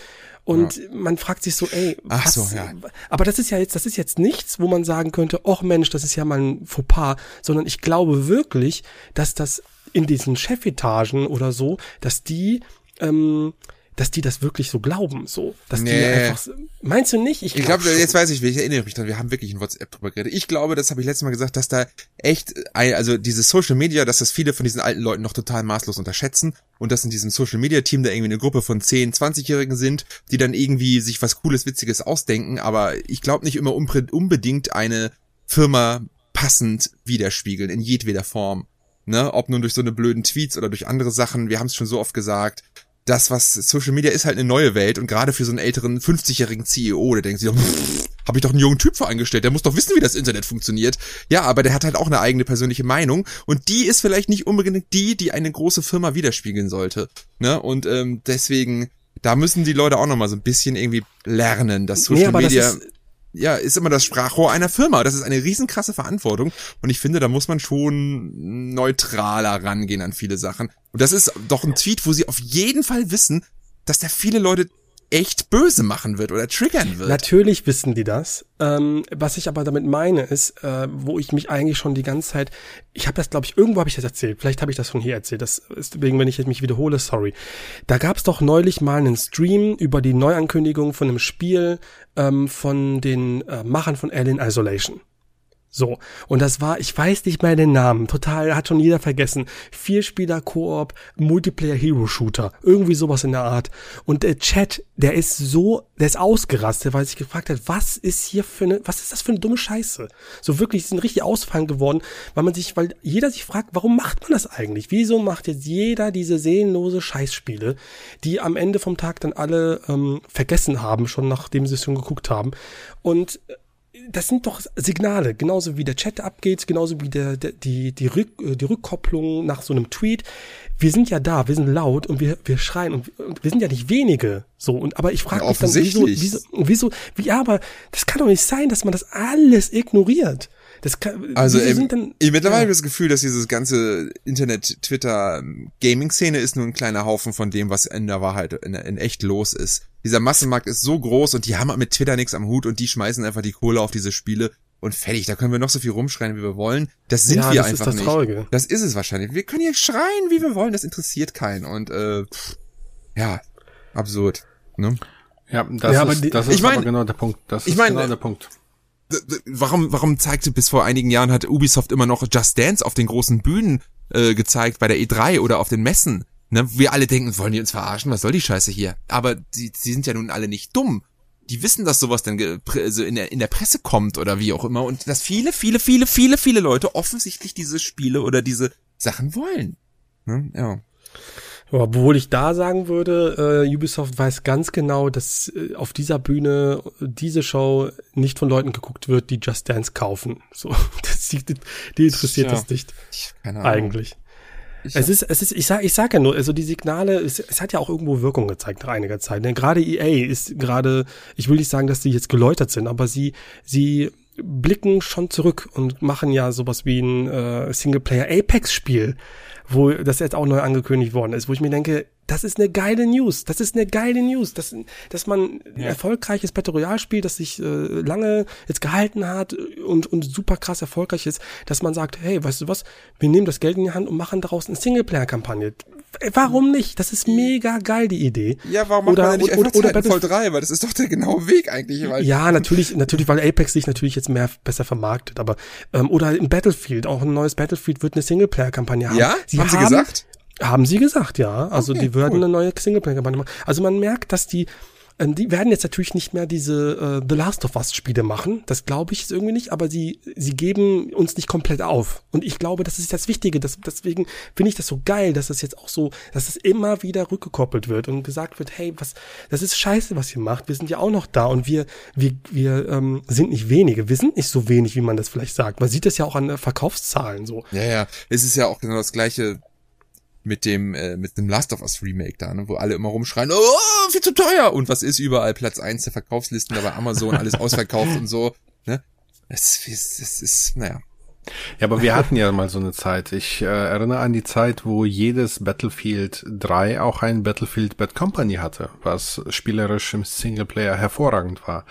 Speaker 3: Und man fragt sich so, ey,
Speaker 1: Ach
Speaker 3: was,
Speaker 1: so, ja.
Speaker 3: aber das ist ja jetzt, das ist jetzt nichts, wo man sagen könnte, ach Mensch, das ist ja mal ein Fauxpas, sondern ich glaube wirklich, dass das in diesen Chefetagen oder so, dass die, ähm, dass die das wirklich so glauben, so, dass die
Speaker 1: Nee.
Speaker 3: einfach, so- meinst du nicht?
Speaker 1: Ich
Speaker 3: glaub
Speaker 1: glaube, jetzt weiß ich, ich erinnere mich dran, wir haben wirklich in WhatsApp drüber geredet. Ich glaube, das habe ich letztes Mal gesagt, dass da echt, ein- also dieses Social Media, dass das viele von diesen alten Leuten noch total maßlos unterschätzen und dass in diesem Social Media Team da irgendwie eine Gruppe von 10, 20-Jährigen sind, die dann irgendwie sich was Cooles, Witziges ausdenken, aber ich glaube nicht immer unbedingt eine Firma passend widerspiegeln, in jedweder Form. Ne? Ob nun durch so eine blöden Tweets oder durch andere Sachen, wir haben es schon so oft gesagt, das, was Social Media ist halt eine neue Welt und gerade für so einen älteren 50-jährigen CEO, der denkt sich habe ich doch einen jungen Typ für eingestellt, der muss doch wissen, wie das Internet funktioniert. Ja, aber der hat halt auch eine eigene persönliche Meinung und die ist vielleicht nicht unbedingt die, die eine große Firma widerspiegeln sollte. Ne? Und ähm, deswegen, da müssen die Leute auch nochmal so ein bisschen irgendwie lernen, dass Social
Speaker 3: Nee, aber das
Speaker 1: Media
Speaker 3: ist-
Speaker 1: ja, ist immer das Sprachrohr einer Firma. Das ist eine riesenkrasse Verantwortung. Und ich finde, da muss man schon neutraler rangehen an viele Sachen. Und das ist doch ein Tweet, wo sie auf jeden Fall wissen, dass da viele Leute echt böse machen wird oder triggern wird.
Speaker 3: Natürlich wissen die das. Ähm, was ich aber damit meine, ist, äh, wo ich mich eigentlich schon die ganze Zeit, ich habe das, glaube ich, irgendwo habe ich das erzählt. Vielleicht habe ich das von hier erzählt. Das ist deswegen, wenn ich mich wiederhole, sorry. Da gab es doch neulich mal einen Stream über die Neuankündigung von einem Spiel ähm, von den äh, Machern von Alien Isolation. So. Und das war, ich weiß nicht mehr den Namen, total, hat schon jeder vergessen. Vierspieler Koop, Multiplayer Hero Shooter, irgendwie sowas in der Art. Und der Chat, der ist so, der ist ausgerastet, weil sich gefragt hat, was ist hier für eine, was ist das für eine dumme Scheiße? So wirklich, sind richtig ausfallen geworden, weil man sich, weil jeder sich fragt, warum macht man das eigentlich? Wieso macht jetzt jeder diese seelenlose Scheißspiele, die am Ende vom Tag dann alle ähm, vergessen haben, schon nachdem sie es schon geguckt haben? Und das sind doch Signale, genauso wie der Chat abgeht, genauso wie der, der die, die, Rück, äh, die Rückkopplung nach so einem Tweet. Wir sind ja da, wir sind laut und wir, wir schreien und, und wir sind ja nicht wenige. So, und aber ich frage mich dann, wieso, wieso, wieso, wie, ja, aber das kann doch nicht sein, dass man das alles ignoriert. Das kann,
Speaker 1: also ähm, dann, ich mittlerweile ja. das Gefühl, dass dieses ganze Internet, Twitter, Gaming-Szene ist nur ein kleiner Haufen von dem, was in der Wahrheit in, in echt los ist. Dieser Massenmarkt ist so groß und die haben mit Twitter nichts am Hut und die schmeißen einfach die Kohle auf diese Spiele und fertig. Da können wir noch so viel rumschreien, wie wir wollen. Das sind ja, wir das einfach ist das nicht. Traurige. Das ist es wahrscheinlich. Wir können hier schreien, wie wir wollen. Das interessiert keinen. Und äh, pff, ja, absurd. Ne?
Speaker 2: Ja, das ja, ist, die, das ist ich mein, genau der Punkt. Das ist mein, genau der Punkt
Speaker 1: warum, warum zeigte bis vor einigen Jahren hat Ubisoft immer noch Just Dance auf den großen Bühnen äh, gezeigt, bei der E3 oder auf den Messen? Ne? Wir alle denken, wollen die uns verarschen? Was soll die Scheiße hier? Aber sie, sie sind ja nun alle nicht dumm. Die wissen, dass sowas dann also in, der, in der Presse kommt oder wie auch immer und dass viele, viele, viele, viele, viele Leute offensichtlich diese Spiele oder diese Sachen wollen. Ne? Ja.
Speaker 3: Obwohl ich da sagen würde, äh, Ubisoft weiß ganz genau, dass äh, auf dieser Bühne diese Show nicht von Leuten geguckt wird, die Just Dance kaufen. So, das, die, die interessiert ja, das nicht. Keine Ahnung. Eigentlich. Ich es ist, es ist, ich sag, ich sag ja nur, also die Signale, es, es hat ja auch irgendwo Wirkung gezeigt nach einiger Zeit. Denn gerade EA ist gerade, ich will nicht sagen, dass sie jetzt geläutert sind, aber sie, sie blicken schon zurück und machen ja sowas wie ein äh, Singleplayer Apex Spiel wo das jetzt auch neu angekündigt worden ist, wo ich mir denke, das ist eine geile News, das ist eine geile News, dass, dass man ein erfolgreiches Battle Royale Spiel, das sich äh, lange jetzt gehalten hat und, und super krass erfolgreich ist, dass man sagt, hey, weißt du was, wir nehmen das Geld in die Hand und machen daraus eine Singleplayer-Kampagne. Warum nicht? Das ist mega geil, die Idee.
Speaker 1: Ja, warum oder, macht man nicht oder, oder Titanfall 3? Weil das ist doch der genaue Weg eigentlich.
Speaker 3: Weil ja, natürlich, natürlich, weil Apex sich natürlich jetzt mehr besser vermarktet, aber ähm, oder in Battlefield, auch ein neues Battlefield wird eine Singleplayer-Kampagne haben.
Speaker 1: Ja, sie haben, haben sie gesagt?
Speaker 3: Haben sie gesagt, ja. Also okay, die würden cool. eine neue Singleplayer-Kampagne machen. Also man merkt, dass die ähm, die werden jetzt natürlich nicht mehr diese äh, The Last of Us Spiele machen. Das glaube ich irgendwie nicht, aber sie, sie geben uns nicht komplett auf. Und ich glaube, das ist das Wichtige. Das, deswegen finde ich das so geil, dass das jetzt auch so, dass es immer wieder rückgekoppelt wird und gesagt wird, hey, was, das ist scheiße, was ihr macht. Wir sind ja auch noch da und wir, wir, wir ähm, sind nicht wenige. Wir sind nicht so wenig, wie man das vielleicht sagt. Man sieht das ja auch an Verkaufszahlen so.
Speaker 1: Ja, ja. Es ist ja auch genau das gleiche mit dem äh, mit dem Last of Us Remake da, ne, wo alle immer rumschreien, oh, viel zu teuer! Und was ist überall? Platz eins der Verkaufslisten, da bei Amazon alles ausverkauft und so, ne? Es, es, es ist, naja,
Speaker 2: ja, aber wir hatten ja mal so eine Zeit. Ich äh, erinnere an die Zeit, wo jedes Battlefield 3 auch ein Battlefield Bad Company hatte, was spielerisch im Singleplayer hervorragend war.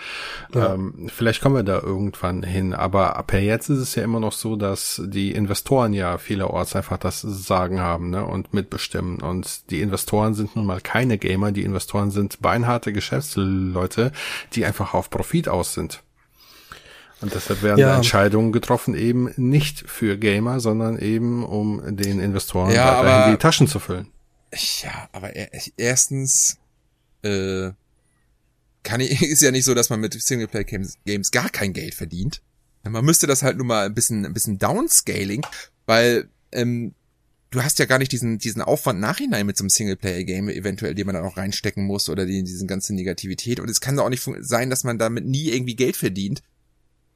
Speaker 2: Ja. Ähm, vielleicht kommen wir da irgendwann hin, aber per jetzt ist es ja immer noch so, dass die Investoren ja vielerorts einfach das Sagen haben ne, und mitbestimmen. Und die Investoren sind nun mal keine Gamer, die Investoren sind beinharte Geschäftsleute, die einfach auf Profit aus sind. Und deshalb werden ja. Entscheidungen getroffen eben nicht für Gamer, sondern eben um den Investoren ja, weiterhin die Taschen zu füllen.
Speaker 1: Ja, aber erstens äh, kann ich, ist ja nicht so, dass man mit Singleplayer Games, Games gar kein Geld verdient. Man müsste das halt nur mal ein bisschen, ein bisschen downscaling, weil ähm, du hast ja gar nicht diesen, diesen Aufwand nachhinein mit so einem Singleplayer-Game eventuell, den man da noch reinstecken muss oder die, diesen ganzen Negativität. Und es kann doch auch nicht sein, dass man damit nie irgendwie Geld verdient,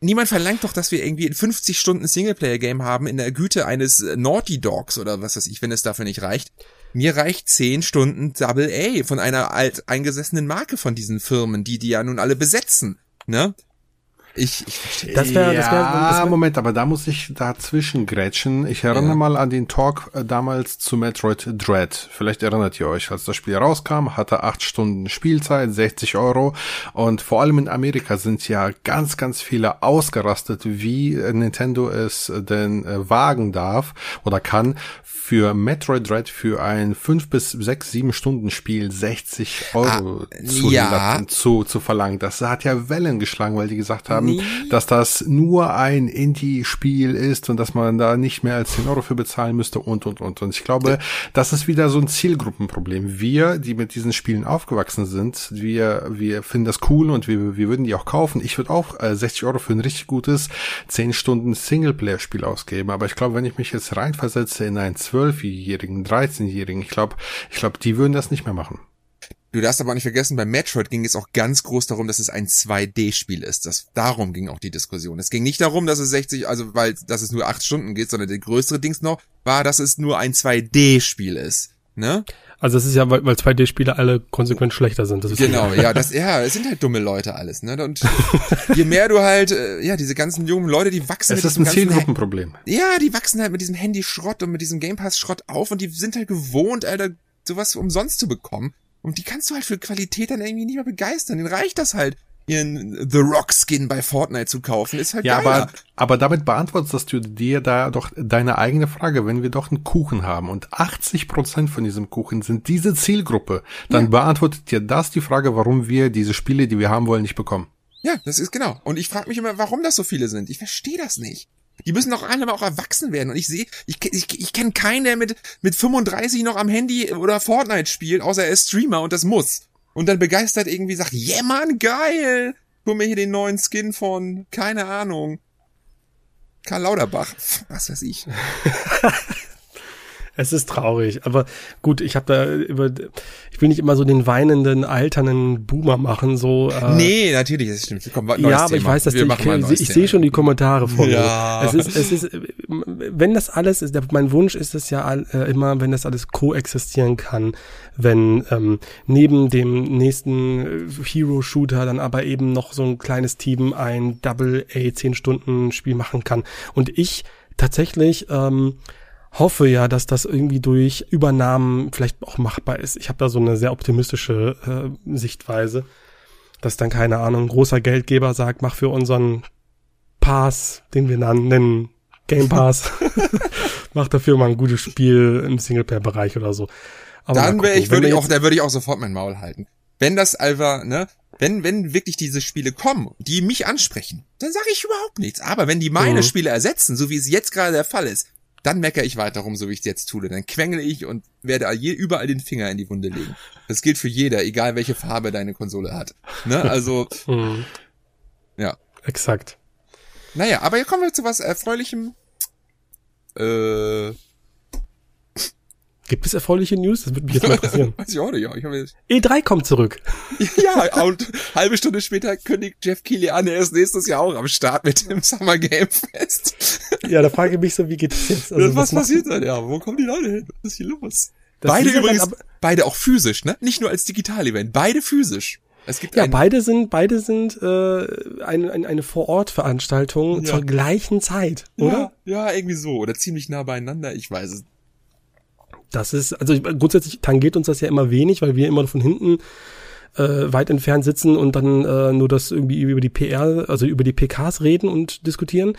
Speaker 1: Niemand verlangt doch, dass wir irgendwie ein 50 Stunden Singleplayer-Game haben in der Güte eines äh, Naughty Dogs oder was weiß ich, wenn es dafür nicht reicht. Mir reicht 10 Stunden Double A von einer alt eingesessenen Marke von diesen Firmen, die die ja nun alle besetzen, ne? Ich, ich verstehe.
Speaker 2: Das wäre, ja, das wäre, das wär, Moment, aber da muss ich dazwischen grätschen. Ich erinnere ja. mal an den Talk äh, damals zu Metroid Dread. Vielleicht erinnert ihr euch, als das Spiel rauskam, hatte acht Stunden Spielzeit, 60 Euro und vor allem in Amerika sind ja ganz, ganz viele ausgerastet, wie Nintendo es denn äh, wagen darf oder kann, für Metroid Dread für ein fünf bis sechs, sieben Stunden Spiel 60 Euro ah, zu, ja. zu, zu verlangen. Das hat ja Wellen geschlagen, weil die gesagt haben, nee. dass das nur ein Indie-Spiel ist und dass man da nicht mehr als 10 Euro für bezahlen müsste und, und, und. Und ich glaube, das ist wieder so ein Zielgruppenproblem. Wir, die mit diesen Spielen aufgewachsen sind, wir, wir finden das cool und wir, wir würden die auch kaufen. Ich würde auch äh, 60 Euro für ein richtig gutes 10 Stunden Singleplayer-Spiel ausgeben. Aber ich glaube, wenn ich mich jetzt reinversetze in ein 12 12-Jährigen, 13-Jährigen. Ich glaube, ich glaube, die würden das nicht mehr machen.
Speaker 1: Du darfst aber auch nicht vergessen, bei Metroid ging es auch ganz groß darum, dass es ein 2D-Spiel ist. Das, darum ging auch die Diskussion. Es ging nicht darum, dass es 60, also weil, dass es nur 8 Stunden geht, sondern der größere Dings noch war, dass es nur ein 2D-Spiel ist. Ne?
Speaker 3: Also es ist ja, weil, weil 2D-Spiele alle konsequent schlechter sind.
Speaker 1: Das ist genau, ja, das, ja, es sind halt dumme Leute alles, ne? Und je mehr du halt, äh, ja, diese ganzen jungen Leute, die wachsen
Speaker 2: es mit ist ein Zielgruppenproblem.
Speaker 1: Ja, die wachsen halt mit diesem Handy-Schrott und mit diesem Game Pass-Schrott auf und die sind halt gewohnt, Alter, sowas umsonst zu bekommen. Und die kannst du halt für Qualität dann irgendwie nicht mehr begeistern. Den reicht das halt, ihren The Rock Skin bei Fortnite zu kaufen. Ist halt
Speaker 2: Ja, geiler. aber, aber damit beantwortest du dir da doch deine eigene Frage. Wenn wir doch einen Kuchen haben und 80 Prozent von diesem Kuchen sind diese Zielgruppe, dann ja. beantwortet dir das die Frage, warum wir diese Spiele, die wir haben wollen, nicht bekommen.
Speaker 1: Ja, das ist genau. Und ich frage mich immer, warum das so viele sind. Ich verstehe das nicht. Die müssen doch alle mal auch erwachsen werden. Und ich sehe, ich, ich, ich kenne keinen, der mit, mit 35 noch am Handy oder Fortnite spielt, außer er ist Streamer und das muss und dann begeistert irgendwie sagt, yeah man, geil! Guck mir hier den neuen Skin von, keine Ahnung, Karl Lauderbach, was weiß ich.
Speaker 3: Es ist traurig, aber gut, ich habe da über, ich will nicht immer so den weinenden, alternden Boomer machen, so.
Speaker 1: Äh, nee, natürlich, das stimmt.
Speaker 3: Komm, ja, aber ich weiß, dass die, ich, ich sehe schon die Kommentare vor ja. mir. Es ist, es ist, wenn das alles ist, mein Wunsch ist es ja äh, immer, wenn das alles koexistieren kann, wenn ähm, neben dem nächsten Hero-Shooter dann aber eben noch so ein kleines Team ein Double-A 10-Stunden-Spiel machen kann. Und ich tatsächlich ähm, hoffe ja, dass das irgendwie durch Übernahmen vielleicht auch machbar ist. Ich habe da so eine sehr optimistische äh, Sichtweise, dass dann keine Ahnung, ein großer Geldgeber sagt, mach für unseren Pass, den wir dann nennen Game Pass, mach dafür mal ein gutes Spiel im Singleplayer-Bereich oder so.
Speaker 1: Aber dann wäre ich, würde ich auch, da würde ich auch sofort mein Maul halten. Wenn das einfach, ne, wenn, wenn wirklich diese Spiele kommen, die mich ansprechen, dann sage ich überhaupt nichts. Aber wenn die meine mhm. Spiele ersetzen, so wie es jetzt gerade der Fall ist, dann meckere ich weiter rum, so wie ich es jetzt tue. Dann quengele ich und werde überall den Finger in die Wunde legen. Das gilt für jeder, egal welche Farbe deine Konsole hat. Ne? Also, mhm. ja.
Speaker 3: Exakt.
Speaker 1: Naja, aber hier kommen wir zu was Erfreulichem. Äh,
Speaker 3: Gibt es erfreuliche News? Das würde mich jetzt mal interessieren.
Speaker 1: Weiß ich auch nicht, ja. Ich
Speaker 3: jetzt... E3 kommt zurück.
Speaker 1: ja, und halbe Stunde später kündigt Jeff Keighley an, er ist nächstes Jahr auch am Start mit dem Summer Game Fest.
Speaker 3: ja, da frage ich mich so, wie geht das jetzt?
Speaker 1: Also, was, was passiert dann? Ja, wo kommen die Leute hin? Was ist hier los? Das beide übrigens, beide auch physisch, ne? Nicht nur als Digital-Event, beide physisch.
Speaker 3: Es gibt ja, beide sind, beide sind äh, eine, eine, eine Vor-Ort-Veranstaltung ja. zur gleichen Zeit, oder?
Speaker 1: Ja, ja, irgendwie so. Oder ziemlich nah beieinander, ich weiß es
Speaker 3: das ist, also grundsätzlich tangiert uns das ja immer wenig, weil wir immer von hinten äh, weit entfernt sitzen und dann äh, nur das irgendwie über die PR, also über die PKs reden und diskutieren.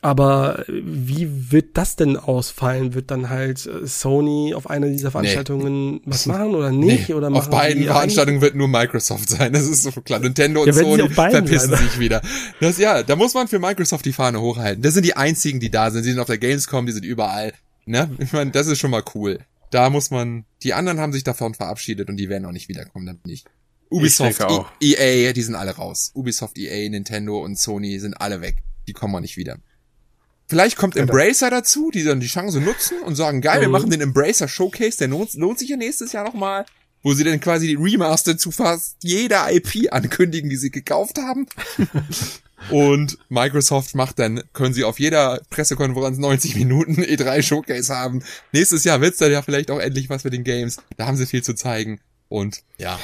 Speaker 3: Aber wie wird das denn ausfallen? Wird dann halt äh, Sony auf einer dieser Veranstaltungen nee. was machen oder nicht? Nee. Oder
Speaker 1: auf beiden Veranstaltungen wird nur Microsoft sein. Das ist so klar. Nintendo und ja, Sony verpissen sein. sich wieder. Das, ja, da muss man für Microsoft die Fahne hochhalten. Das sind die einzigen, die da sind. Sie sind auf der Gamescom, die sind überall. Ne? Ich meine, das ist schon mal cool. Da muss man, die anderen haben sich davon verabschiedet und die werden auch nicht wiederkommen, dann bin ich. Ubisoft, ich EA, die sind alle raus. Ubisoft, EA, Nintendo und Sony sind alle weg. Die kommen auch nicht wieder. Vielleicht kommt Embracer dazu, die dann die Chance nutzen und sagen, geil, wir mhm. machen den Embracer Showcase, der lohnt, lohnt sich ja nächstes Jahr nochmal, wo sie dann quasi die Remaster zu fast jeder IP ankündigen, die sie gekauft haben. Und Microsoft macht dann, können sie auf jeder Pressekonferenz 90 Minuten E3 Showcase haben. Nächstes Jahr wird's dann ja vielleicht auch endlich was mit den Games. Da haben sie viel zu zeigen. Und ja.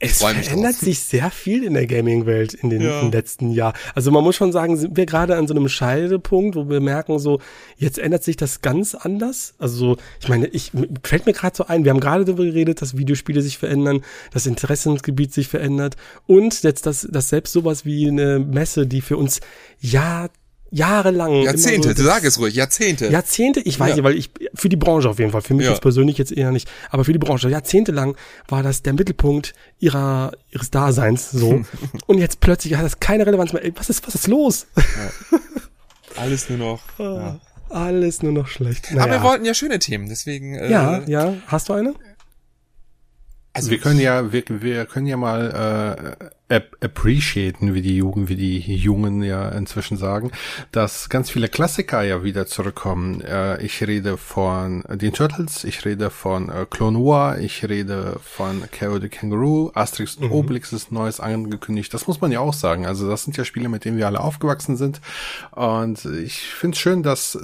Speaker 3: Es verändert drauf. sich sehr viel in der Gaming-Welt in den, ja. letzten Jahren. Also man muss schon sagen, sind wir gerade an so einem Scheidepunkt, wo wir merken, so jetzt ändert sich das ganz anders. Also so, ich meine, ich fällt mir gerade so ein, wir haben gerade darüber geredet, dass Videospiele sich verändern, das Interessensgebiet sich verändert und jetzt das, das selbst sowas wie eine Messe, die für uns ja jahrelang.
Speaker 1: Jahrzehnte, so sag es ruhig, Jahrzehnte.
Speaker 3: Jahrzehnte, ich weiß ja. nicht, weil ich, für die Branche auf jeden Fall, für mich ja. jetzt persönlich jetzt eher nicht, aber für die Branche, jahrzehntelang war das der Mittelpunkt ihrer, ihres Daseins, so. Und jetzt plötzlich hat das keine Relevanz mehr. Ey, was ist, was ist los? Ja.
Speaker 1: Alles nur noch,
Speaker 3: ja. Alles nur noch schlecht.
Speaker 1: Naja. Aber wir wollten ja schöne Themen, deswegen.
Speaker 3: Äh, ja, ja. Hast du eine?
Speaker 2: Also wir können ja, wir, wir können ja mal äh, appreciaten, wie die Jugend, wie die Jungen ja inzwischen sagen, dass ganz viele Klassiker ja wieder zurückkommen. Äh, ich rede von den Turtles, ich rede von äh, Clone War, ich rede von Carol the Kangaroo, Asterix und mhm. Obelix ist Neues angekündigt. Das muss man ja auch sagen. Also das sind ja Spiele, mit denen wir alle aufgewachsen sind. Und ich finde es schön, dass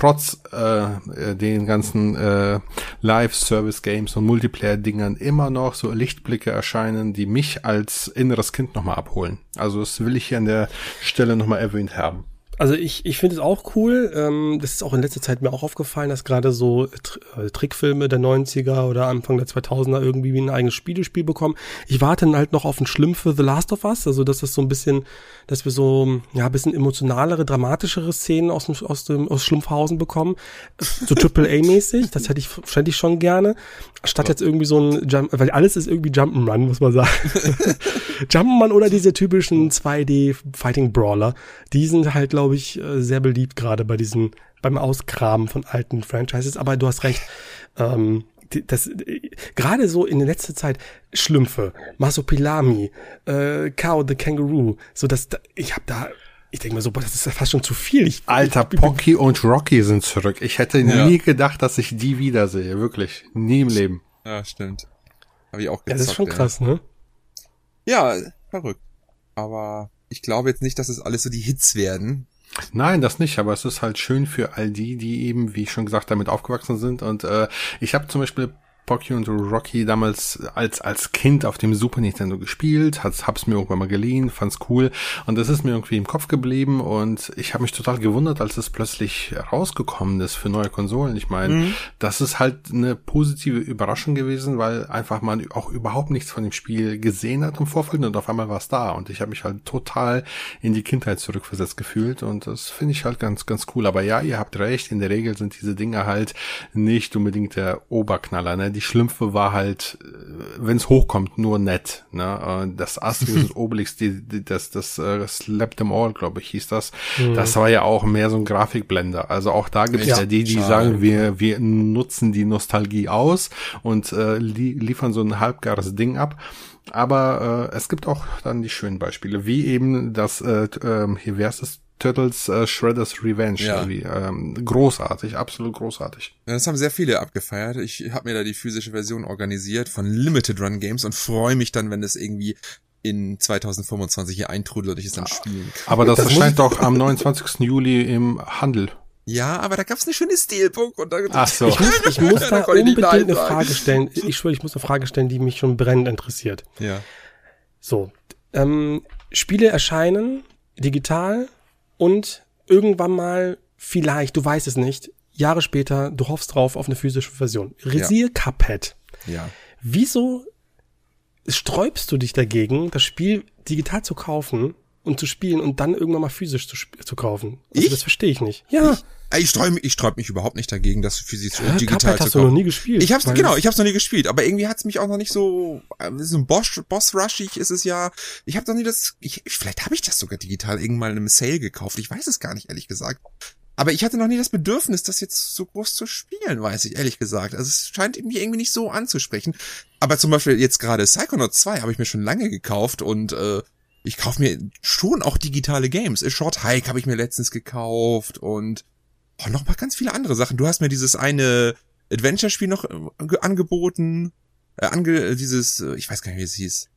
Speaker 2: trotz äh, den ganzen äh, Live-Service-Games und Multiplayer-Dingern immer noch so Lichtblicke erscheinen, die mich als inneres Kind nochmal abholen. Also das will ich hier an der Stelle nochmal erwähnt haben.
Speaker 3: Also ich, ich finde es auch cool. Ähm, das ist auch in letzter Zeit mir auch aufgefallen, dass gerade so Tr äh, Trickfilme der 90er oder Anfang der 2000er irgendwie wie ein eigenes Spielespiel bekommen. Ich warte dann halt noch auf ein Schlimm für The Last of Us. Also dass das so ein bisschen, dass wir so ja ein bisschen emotionalere, dramatischere Szenen aus dem aus dem aus Schlumpfhausen bekommen, so Triple A mäßig. Das hätte ich fände ich schon gerne. Statt jetzt irgendwie so ein Jump, weil alles ist irgendwie Jump'n'Run, muss man sagen. Jump'n'Run oder diese typischen 2D Fighting Brawler, die sind halt glaube glaube ich, äh, sehr beliebt, gerade bei diesen, beim Ausgraben von alten Franchises. Aber du hast recht, ähm, das äh, gerade so in der letzten Zeit Schlümpfe, Masopilami, äh, Cow the Kangaroo, so dass ich habe da ich denke mir so, boah, das ist fast schon zu viel. Ich,
Speaker 2: Alter, ich, Pocky und Rocky sind zurück. Ich hätte ja. nie gedacht, dass ich die wiedersehe, wirklich. Nie im Leben.
Speaker 1: Ja, stimmt. Habe ich auch
Speaker 3: gezockt, Ja, das ist schon krass, ne?
Speaker 1: Ja, verrückt. Aber ich glaube jetzt nicht, dass es alles so die Hits werden,
Speaker 2: Nein, das nicht, aber es ist halt schön für all die, die eben, wie ich schon gesagt, damit aufgewachsen sind. Und äh, ich habe zum Beispiel Pocky und Rocky damals als als Kind auf dem Super Nintendo gespielt, hab's, hab's mir irgendwann mal geliehen, fand's cool und das ist mir irgendwie im Kopf geblieben und ich habe mich total gewundert, als es plötzlich rausgekommen ist für neue Konsolen. Ich meine, mhm. das ist halt eine positive Überraschung gewesen, weil einfach man auch überhaupt nichts von dem Spiel gesehen hat im Vorfeld und auf einmal war es da und ich habe mich halt total in die Kindheit zurückversetzt gefühlt und das finde ich halt ganz ganz cool. Aber ja, ihr habt recht, in der Regel sind diese Dinge halt nicht unbedingt der Oberknaller. Ne? Die Schlümpfe war halt, äh, wenn es hochkommt, nur nett. Ne? Das Asterix und Obelix, die, die, das, das uh, Slap Them All, glaube ich, hieß das. Mhm. Das war ja auch mehr so ein Grafikblender. Also auch da gibt es ja, ja, die, die schade. sagen, wir, wir nutzen die Nostalgie aus und äh, li liefern so ein halbgares Ding ab. Aber äh, es gibt auch dann die schönen Beispiele, wie eben das, äh, äh, hier wär's es, Turtles äh, Shredder's Revenge. Ja. Irgendwie. Ähm, großartig, absolut großartig.
Speaker 1: Ja, das haben sehr viele abgefeiert. Ich habe mir da die physische Version organisiert von Limited Run Games und freue mich dann, wenn es irgendwie in 2025 hier eintrudelt und ich es dann spielen
Speaker 2: kann. Aber das, das erscheint doch am 29. Juli im Handel.
Speaker 1: Ja, aber da gab's eine schöne Steelbook und da
Speaker 2: Ach so.
Speaker 3: Ich muss, ich muss da unbedingt eine Frage stellen. Ich schwöre, ich muss eine Frage stellen, die mich schon brennend interessiert.
Speaker 1: Ja.
Speaker 3: So, ähm, Spiele erscheinen digital und irgendwann mal, vielleicht, du weißt es nicht, Jahre später, du hoffst drauf auf eine physische Version. Resier ja. Cuphead.
Speaker 1: Ja.
Speaker 3: Wieso sträubst du dich dagegen, das Spiel digital zu kaufen und zu spielen und dann irgendwann mal physisch zu, zu kaufen? Also ich? Das verstehe ich nicht.
Speaker 1: Ja. Ich? Ich sträube ich sträub mich überhaupt nicht dagegen, das physisch ja, digital Cuphead
Speaker 3: zu hast du noch nie gespielt.
Speaker 1: Ich hab's, genau, ich hab's noch nie gespielt, aber irgendwie hat's mich auch noch nicht so, äh, so ein Boss, Boss-rushig ist es ja. Ich habe noch nie das, ich, vielleicht habe ich das sogar digital irgendwann in einem Sale gekauft. Ich weiß es gar nicht, ehrlich gesagt. Aber ich hatte noch nie das Bedürfnis, das jetzt so groß zu spielen, weiß ich, ehrlich gesagt. Also es scheint mich irgendwie nicht so anzusprechen. Aber zum Beispiel jetzt gerade Psychonauts 2 habe ich mir schon lange gekauft und äh, ich kaufe mir schon auch digitale Games. A Short Hike habe ich mir letztens gekauft und oh, noch mal ganz viele andere Sachen. Du hast mir dieses eine Adventure-Spiel noch äh, angeboten, äh, ange, dieses, äh, ich weiß gar nicht, wie es hieß.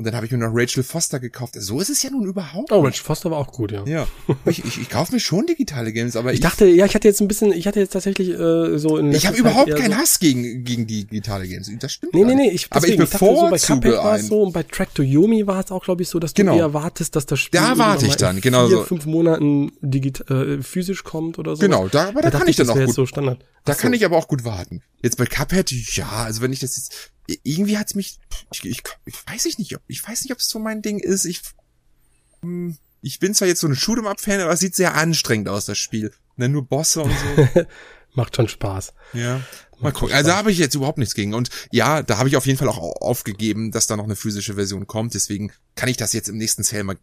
Speaker 1: Und dann habe ich mir noch Rachel Foster gekauft. So ist es ja nun überhaupt.
Speaker 3: Oh, Rachel Foster war auch gut, ja.
Speaker 1: Ja. Ich, ich, ich kaufe mir schon digitale Games, aber
Speaker 3: Ich
Speaker 1: ich,
Speaker 3: dachte, ja, ich hatte jetzt ein bisschen, ich hatte jetzt tatsächlich äh, so in
Speaker 1: ich habe überhaupt keinen
Speaker 3: so,
Speaker 1: Hass gegen, gegen die digitale Games. Das stimmt
Speaker 3: Nee, nee, nee, ich,
Speaker 1: aber ich
Speaker 3: deswegen, dachte so, bei
Speaker 1: bevorzuge
Speaker 3: Cuphead war es so und bei Track to Yomi war es auch, glaube ich, so, dass du
Speaker 1: Genau.
Speaker 3: eher wartest, dass das Spiel
Speaker 1: Da warte ich dann,
Speaker 3: in
Speaker 1: genau
Speaker 3: vier,
Speaker 1: so.
Speaker 3: fünf Monaten digit äh, physisch kommt oder so.
Speaker 1: Genau, da, aber da, kann
Speaker 3: dachte
Speaker 1: ich dann
Speaker 3: das
Speaker 1: auch gut
Speaker 3: so Standard.
Speaker 1: Da
Speaker 3: Ach so.
Speaker 1: kann ich aber auch gut warten. Jetzt bei Cuphead, ja, also wenn ich das jetzt, irgendwie hat's mich, ich, ich, ich weiß ich nicht, ob, ich weiß nicht, ob es so mein Ding ist. Ich, hm, ich bin zwar jetzt so ein Shoot'em Up Fan, aber es sieht sehr anstrengend aus, das Spiel. Ne, nur Bosse und so.
Speaker 3: Macht schon Spaß.
Speaker 1: ja. Mal gucken. Also da habe ich jetzt überhaupt nichts gegen. Und ja, da habe ich auf jeden Fall auch au- aufgegeben, dass da noch eine physische Version kommt. Deswegen kann ich das jetzt im nächsten Sale mal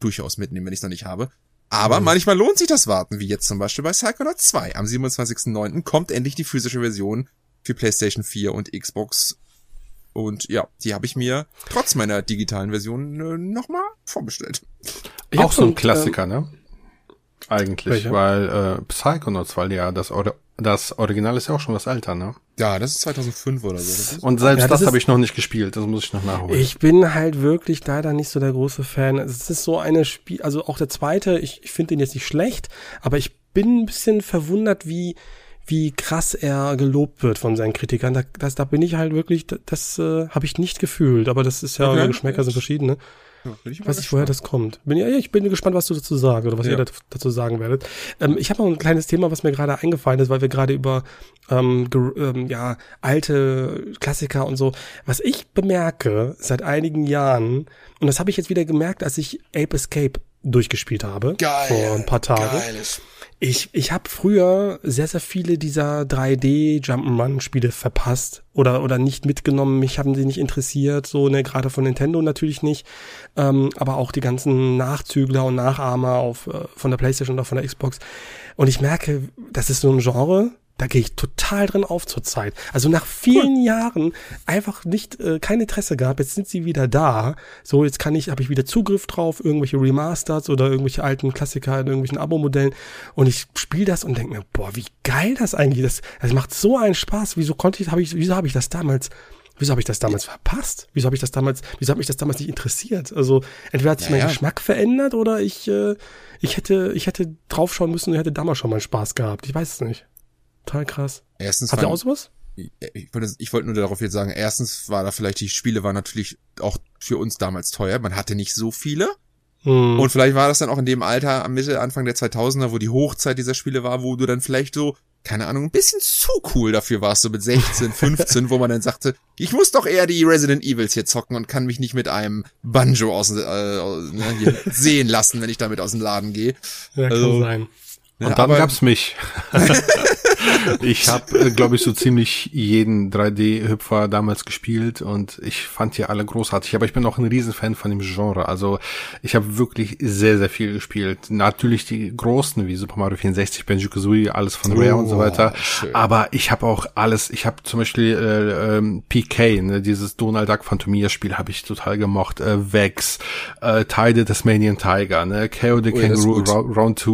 Speaker 1: durchaus mitnehmen, wenn ich es noch nicht habe. Aber
Speaker 3: Mhm.
Speaker 1: manchmal lohnt sich das Warten, wie jetzt zum Beispiel bei Psychonaut 2. Am 27.09. kommt endlich die physische Version für PlayStation 4 und Xbox. Und ja, die habe ich mir trotz meiner digitalen Version äh, nochmal vorbestellt.
Speaker 3: Ich
Speaker 2: auch so ein Klassiker, ne? Eigentlich,
Speaker 3: Welcher?
Speaker 2: weil äh, Psychonauts, weil ja das, Or das Original ist ja auch schon was älter, ne?
Speaker 1: Ja, das ist 2005 oder so. Das ist
Speaker 2: Und selbst
Speaker 3: Ja, das
Speaker 2: das, habe ich noch nicht gespielt, das muss ich noch nachholen.
Speaker 3: Ich bin halt wirklich leider nicht so der große Fan. Es ist so eine Spiel, also auch der zweite, ich, ich finde den jetzt nicht schlecht, aber ich bin ein bisschen verwundert, wie, wie krass er gelobt wird von seinen Kritikern. Da, das, da bin ich halt wirklich, das, das äh, habe ich nicht gefühlt, aber das ist ja,
Speaker 1: Okay.
Speaker 3: Geschmäcker sind verschiedene.
Speaker 1: ja, bin ich
Speaker 3: Weiß nicht, woher das kommt. Bin, ja, ja, ich bin gespannt, was du dazu sagst oder was
Speaker 1: Ja.
Speaker 3: ihr dazu sagen werdet. Ähm, ich habe noch ein kleines Thema, was mir gerade eingefallen ist, weil wir gerade über ähm, ähm, ja, alte Klassiker und so. Was ich bemerke seit einigen Jahren, und das habe ich jetzt wieder gemerkt, als ich Ape Escape durchgespielt habe
Speaker 1: Geil.
Speaker 3: vor ein paar Tagen.
Speaker 1: Geiles.
Speaker 3: Ich, ich habe früher sehr, sehr viele dieser 3D-Jump'n'Run-Spiele verpasst oder, oder nicht mitgenommen. Mich haben sie nicht interessiert, so, ne, gerade von Nintendo natürlich nicht. Ähm, aber auch die ganzen Nachzügler und Nachahmer auf, äh, von der Playstation oder von der Xbox. Und ich merke, das ist so ein Genre, da gehe ich total drin auf zurzeit. Also nach vielen Jahren einfach nicht äh, kein Interesse gehabt. Jetzt sind sie wieder da. So jetzt kann ich, habe ich wieder Zugriff drauf, irgendwelche Remasters oder irgendwelche alten Klassiker in irgendwelchen Abo-Modellen. Und ich spiele das und denke mir, boah, wie geil das eigentlich ist. Das macht so einen Spaß. Wieso konnte ich, habe ich, wieso habe ich das damals? Wieso habe ich das damals verpasst? Wieso habe ich das damals, wieso hat mich das damals nicht interessiert? Also entweder hat sich
Speaker 1: Ja,
Speaker 3: mein
Speaker 1: ja.
Speaker 3: Geschmack verändert oder ich, äh, ich hätte, ich hätte draufschauen müssen und hätte damals schon mal Spaß gehabt. Ich weiß es nicht. Total krass.
Speaker 1: Erstens
Speaker 3: ihr
Speaker 1: waren-
Speaker 3: auch sowas?
Speaker 1: ich wollte, ich wollte nur darauf jetzt sagen, erstens war da vielleicht, die Spiele waren natürlich auch für uns damals teuer. Man hatte nicht so viele.
Speaker 3: Hm.
Speaker 1: Und vielleicht war das dann auch in dem Alter am Mitte, Anfang der 2000er, wo die Hochzeit dieser Spiele war, wo du dann vielleicht so, keine Ahnung, ein bisschen zu cool dafür warst, so mit 16, 15, wo man dann sagte, ich muss doch eher die Resident Evils hier zocken und kann mich nicht mit einem Banjo aus, äh, aus- ne, sehen lassen, wenn ich damit aus dem Laden gehe.
Speaker 3: ja, kann
Speaker 1: also-
Speaker 3: sein.
Speaker 2: Und dann
Speaker 1: aber-
Speaker 2: gab's mich. ich habe, äh, glaube ich, so ziemlich jeden 3D-Hüpfer damals gespielt und ich fand die alle großartig. Aber ich bin auch ein Riesenfan von dem Genre. Also ich habe wirklich sehr, sehr viel gespielt. Natürlich die großen wie Super Mario 64, Banjo-Kazooie, alles von Rare und so
Speaker 1: Oh,
Speaker 2: weiter.
Speaker 1: schön.
Speaker 2: Aber ich habe auch alles. Ich habe zum Beispiel äh, ähm, PK, ne, dieses Donald Duck Phantomia-Spiel habe ich total gemocht. Äh, Vex, äh, Tide Tasmanian Tiger, ne, KO the
Speaker 1: Oh ja,
Speaker 2: Kangaroo, Round 2,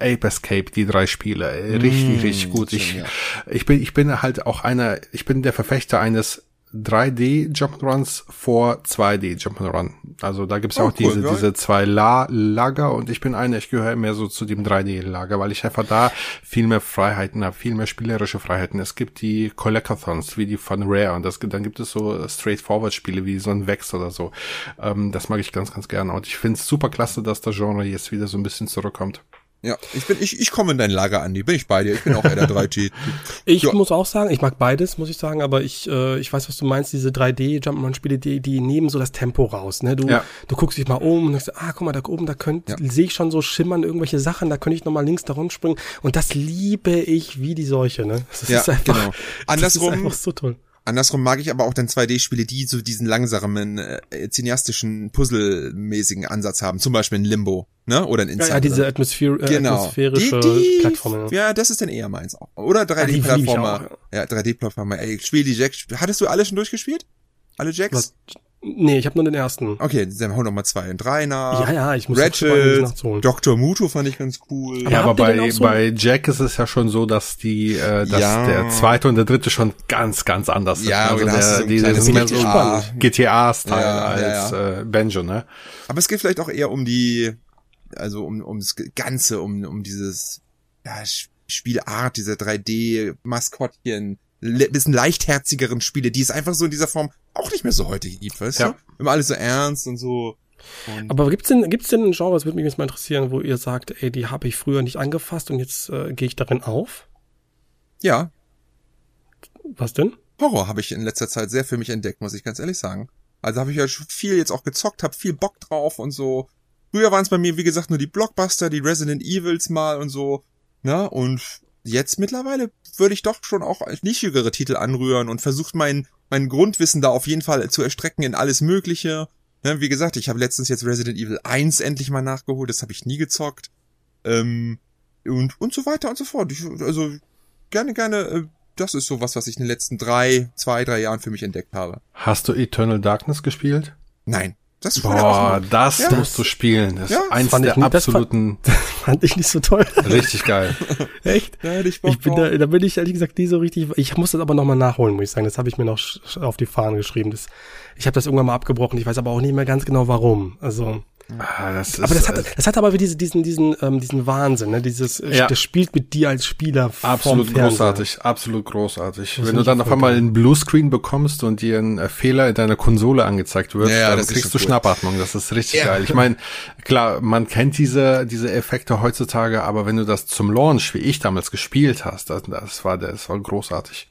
Speaker 2: äh, Ape Escape, die drei Spiele. Richtig, richtig gut. Ich,
Speaker 1: ja.
Speaker 2: ich bin, ich bin halt auch einer, ich bin der Verfechter eines 3D Jump'n'Runs vor 2D Jump'n'Run. Also da gibt's ja
Speaker 1: Oh,
Speaker 2: auch diese,
Speaker 1: cool, ja.
Speaker 2: diese zwei La Lager und ich bin einer, ich gehöre mehr so zu dem 3D Lager, weil ich einfach da viel mehr Freiheiten habe, viel mehr spielerische Freiheiten. Es gibt die Collectathons, wie die von Rare und das, dann gibt es so straightforward Spiele wie so ein Vex oder so. Ähm, das mag ich ganz, ganz gerne und ich finde es super klasse, dass das Genre jetzt wieder so ein bisschen zurückkommt.
Speaker 1: Ja, ich bin, ich, ich komme in dein Lager, Andi. Bin ich bei dir. Ich bin auch eher der 3G.
Speaker 3: Ich
Speaker 1: Ja.
Speaker 3: muss auch sagen, ich mag beides, muss ich sagen, aber ich, äh, ich weiß, was du meinst, diese 3D-Jump'n'Run-Spiele, die, die nehmen so das Tempo raus, ne? Du,
Speaker 2: Ja.
Speaker 3: du guckst dich mal um und denkst, ah, guck mal, da oben, da könnt,
Speaker 1: Ja.
Speaker 3: sehe ich schon so schimmern irgendwelche Sachen, da könnte ich nochmal links da springen und das liebe ich wie die Seuche, ne? Das
Speaker 1: Ja,
Speaker 3: ist einfach,
Speaker 1: genau.
Speaker 3: Das
Speaker 1: Andersrum-
Speaker 3: ist einfach so toll.
Speaker 1: Andersrum mag ich aber auch dann 2D-Spiele, die so diesen langsamen, äh, cineastischen, puzzlemäßigen Ansatz haben. Zum Beispiel in Limbo, ne? Oder in
Speaker 3: Ja,
Speaker 1: Inside.
Speaker 3: ja diese Atmosphäre, äh,
Speaker 1: genau.
Speaker 3: atmosphärische
Speaker 1: die, die,
Speaker 3: Plattform. Ja.
Speaker 1: Ja, das ist dann eher meins auch. Oder
Speaker 3: die lieb ich
Speaker 1: 3D-Plattformer.
Speaker 3: auch,
Speaker 1: ja, 3D-Plattformer. Ey, spiel die Jacks. Hattest du alle schon durchgespielt? Alle Jacks?
Speaker 3: Was? Nee, ich habe nur den ersten.
Speaker 1: Okay, dann hau noch mal zwei und drei nach.
Speaker 3: Ja, ja, ich muss
Speaker 1: Ratchet,
Speaker 3: das.
Speaker 1: Dr. Muto fand ich ganz cool.
Speaker 3: Aber
Speaker 2: Ja, aber bei,
Speaker 3: so-
Speaker 2: bei Jack ist es ja schon so, dass die, äh, dass
Speaker 1: Ja.
Speaker 2: der zweite und der dritte schon ganz, ganz anders sind.
Speaker 1: Ja,
Speaker 2: also der, die,
Speaker 1: kleines
Speaker 2: sind mehr so GTA-Style
Speaker 1: Ja, ja,
Speaker 2: als Äh, Banjo, ne?
Speaker 1: Aber es geht vielleicht auch eher um die, also um, ums Ganze, um, um dieses, ja, Spielart, diese 3D-Maskottchen, le bisschen leichtherzigeren Spiele, die es einfach so in dieser Form auch nicht mehr so heute gibt, weißt
Speaker 2: Ja.
Speaker 1: du? Immer alles so ernst und so. Und
Speaker 3: Aber gibt's denn, gibt's denn ein Genre, das würde mich jetzt mal interessieren, wo ihr sagt, ey, die habe ich früher nicht angefasst und jetzt äh, gehe ich darin auf?
Speaker 1: ja,
Speaker 3: Was denn?
Speaker 1: Horror habe ich in letzter Zeit sehr für mich entdeckt, muss ich ganz ehrlich sagen. Also habe ich ja schon viel jetzt auch gezockt, habe viel Bock drauf und so. Früher waren es bei mir, wie gesagt, nur die Blockbuster, die Resident Evils mal und so. Ne? Und jetzt mittlerweile würde ich doch schon auch nischigere Titel anrühren und versucht mein, mein Grundwissen da auf jeden Fall zu erstrecken in alles Mögliche. Ne? Wie gesagt, ich habe letztens jetzt Resident Evil 1 endlich mal nachgeholt, das habe ich nie gezockt. Ähm, und, und so weiter und so fort. Ich, also gerne, gerne, äh, das ist so was, was ich in den letzten drei, zwei, drei Jahren für mich entdeckt habe.
Speaker 2: Hast du Eternal Darkness gespielt?
Speaker 1: Nein, das war ja auch
Speaker 2: Boah, das
Speaker 1: Ja.
Speaker 2: musst du spielen. Das
Speaker 1: Ja,
Speaker 2: ist eins
Speaker 3: fand ich
Speaker 2: der
Speaker 3: nie- das fand-
Speaker 2: absoluten,
Speaker 3: Fand ich nicht so toll.
Speaker 2: richtig geil.
Speaker 3: Echt?
Speaker 1: Da hätte ich
Speaker 3: Ich bin da, da bin ich ehrlich gesagt nie so richtig. Ich muss das aber nochmal nachholen, muss ich sagen. Das habe ich mir noch auf die Fahnen geschrieben. Das, ich habe das irgendwann mal abgebrochen. Ich weiß aber auch nicht mehr ganz genau warum. Also,
Speaker 2: Ah, das ist,
Speaker 3: aber das hat, das hat aber diese, diesen, diesen, ähm, diesen Wahnsinn. Ne? Dieses, äh,
Speaker 2: Ja.
Speaker 3: das spielt mit dir als Spieler.
Speaker 2: Absolut großartig, absolut großartig.
Speaker 3: Das
Speaker 2: Wenn du dann auf einmal einen Bluescreen bekommst und dir ein äh, Fehler in deiner Konsole angezeigt wird,
Speaker 1: Ja,
Speaker 2: dann kriegst du
Speaker 1: cool.
Speaker 2: Schnappatmung. Das ist richtig
Speaker 1: Ja.
Speaker 2: geil. Ich meine, klar, man kennt diese diese Effekte heutzutage, aber wenn du das zum Launch, wie ich damals gespielt hast, das, das war das war großartig.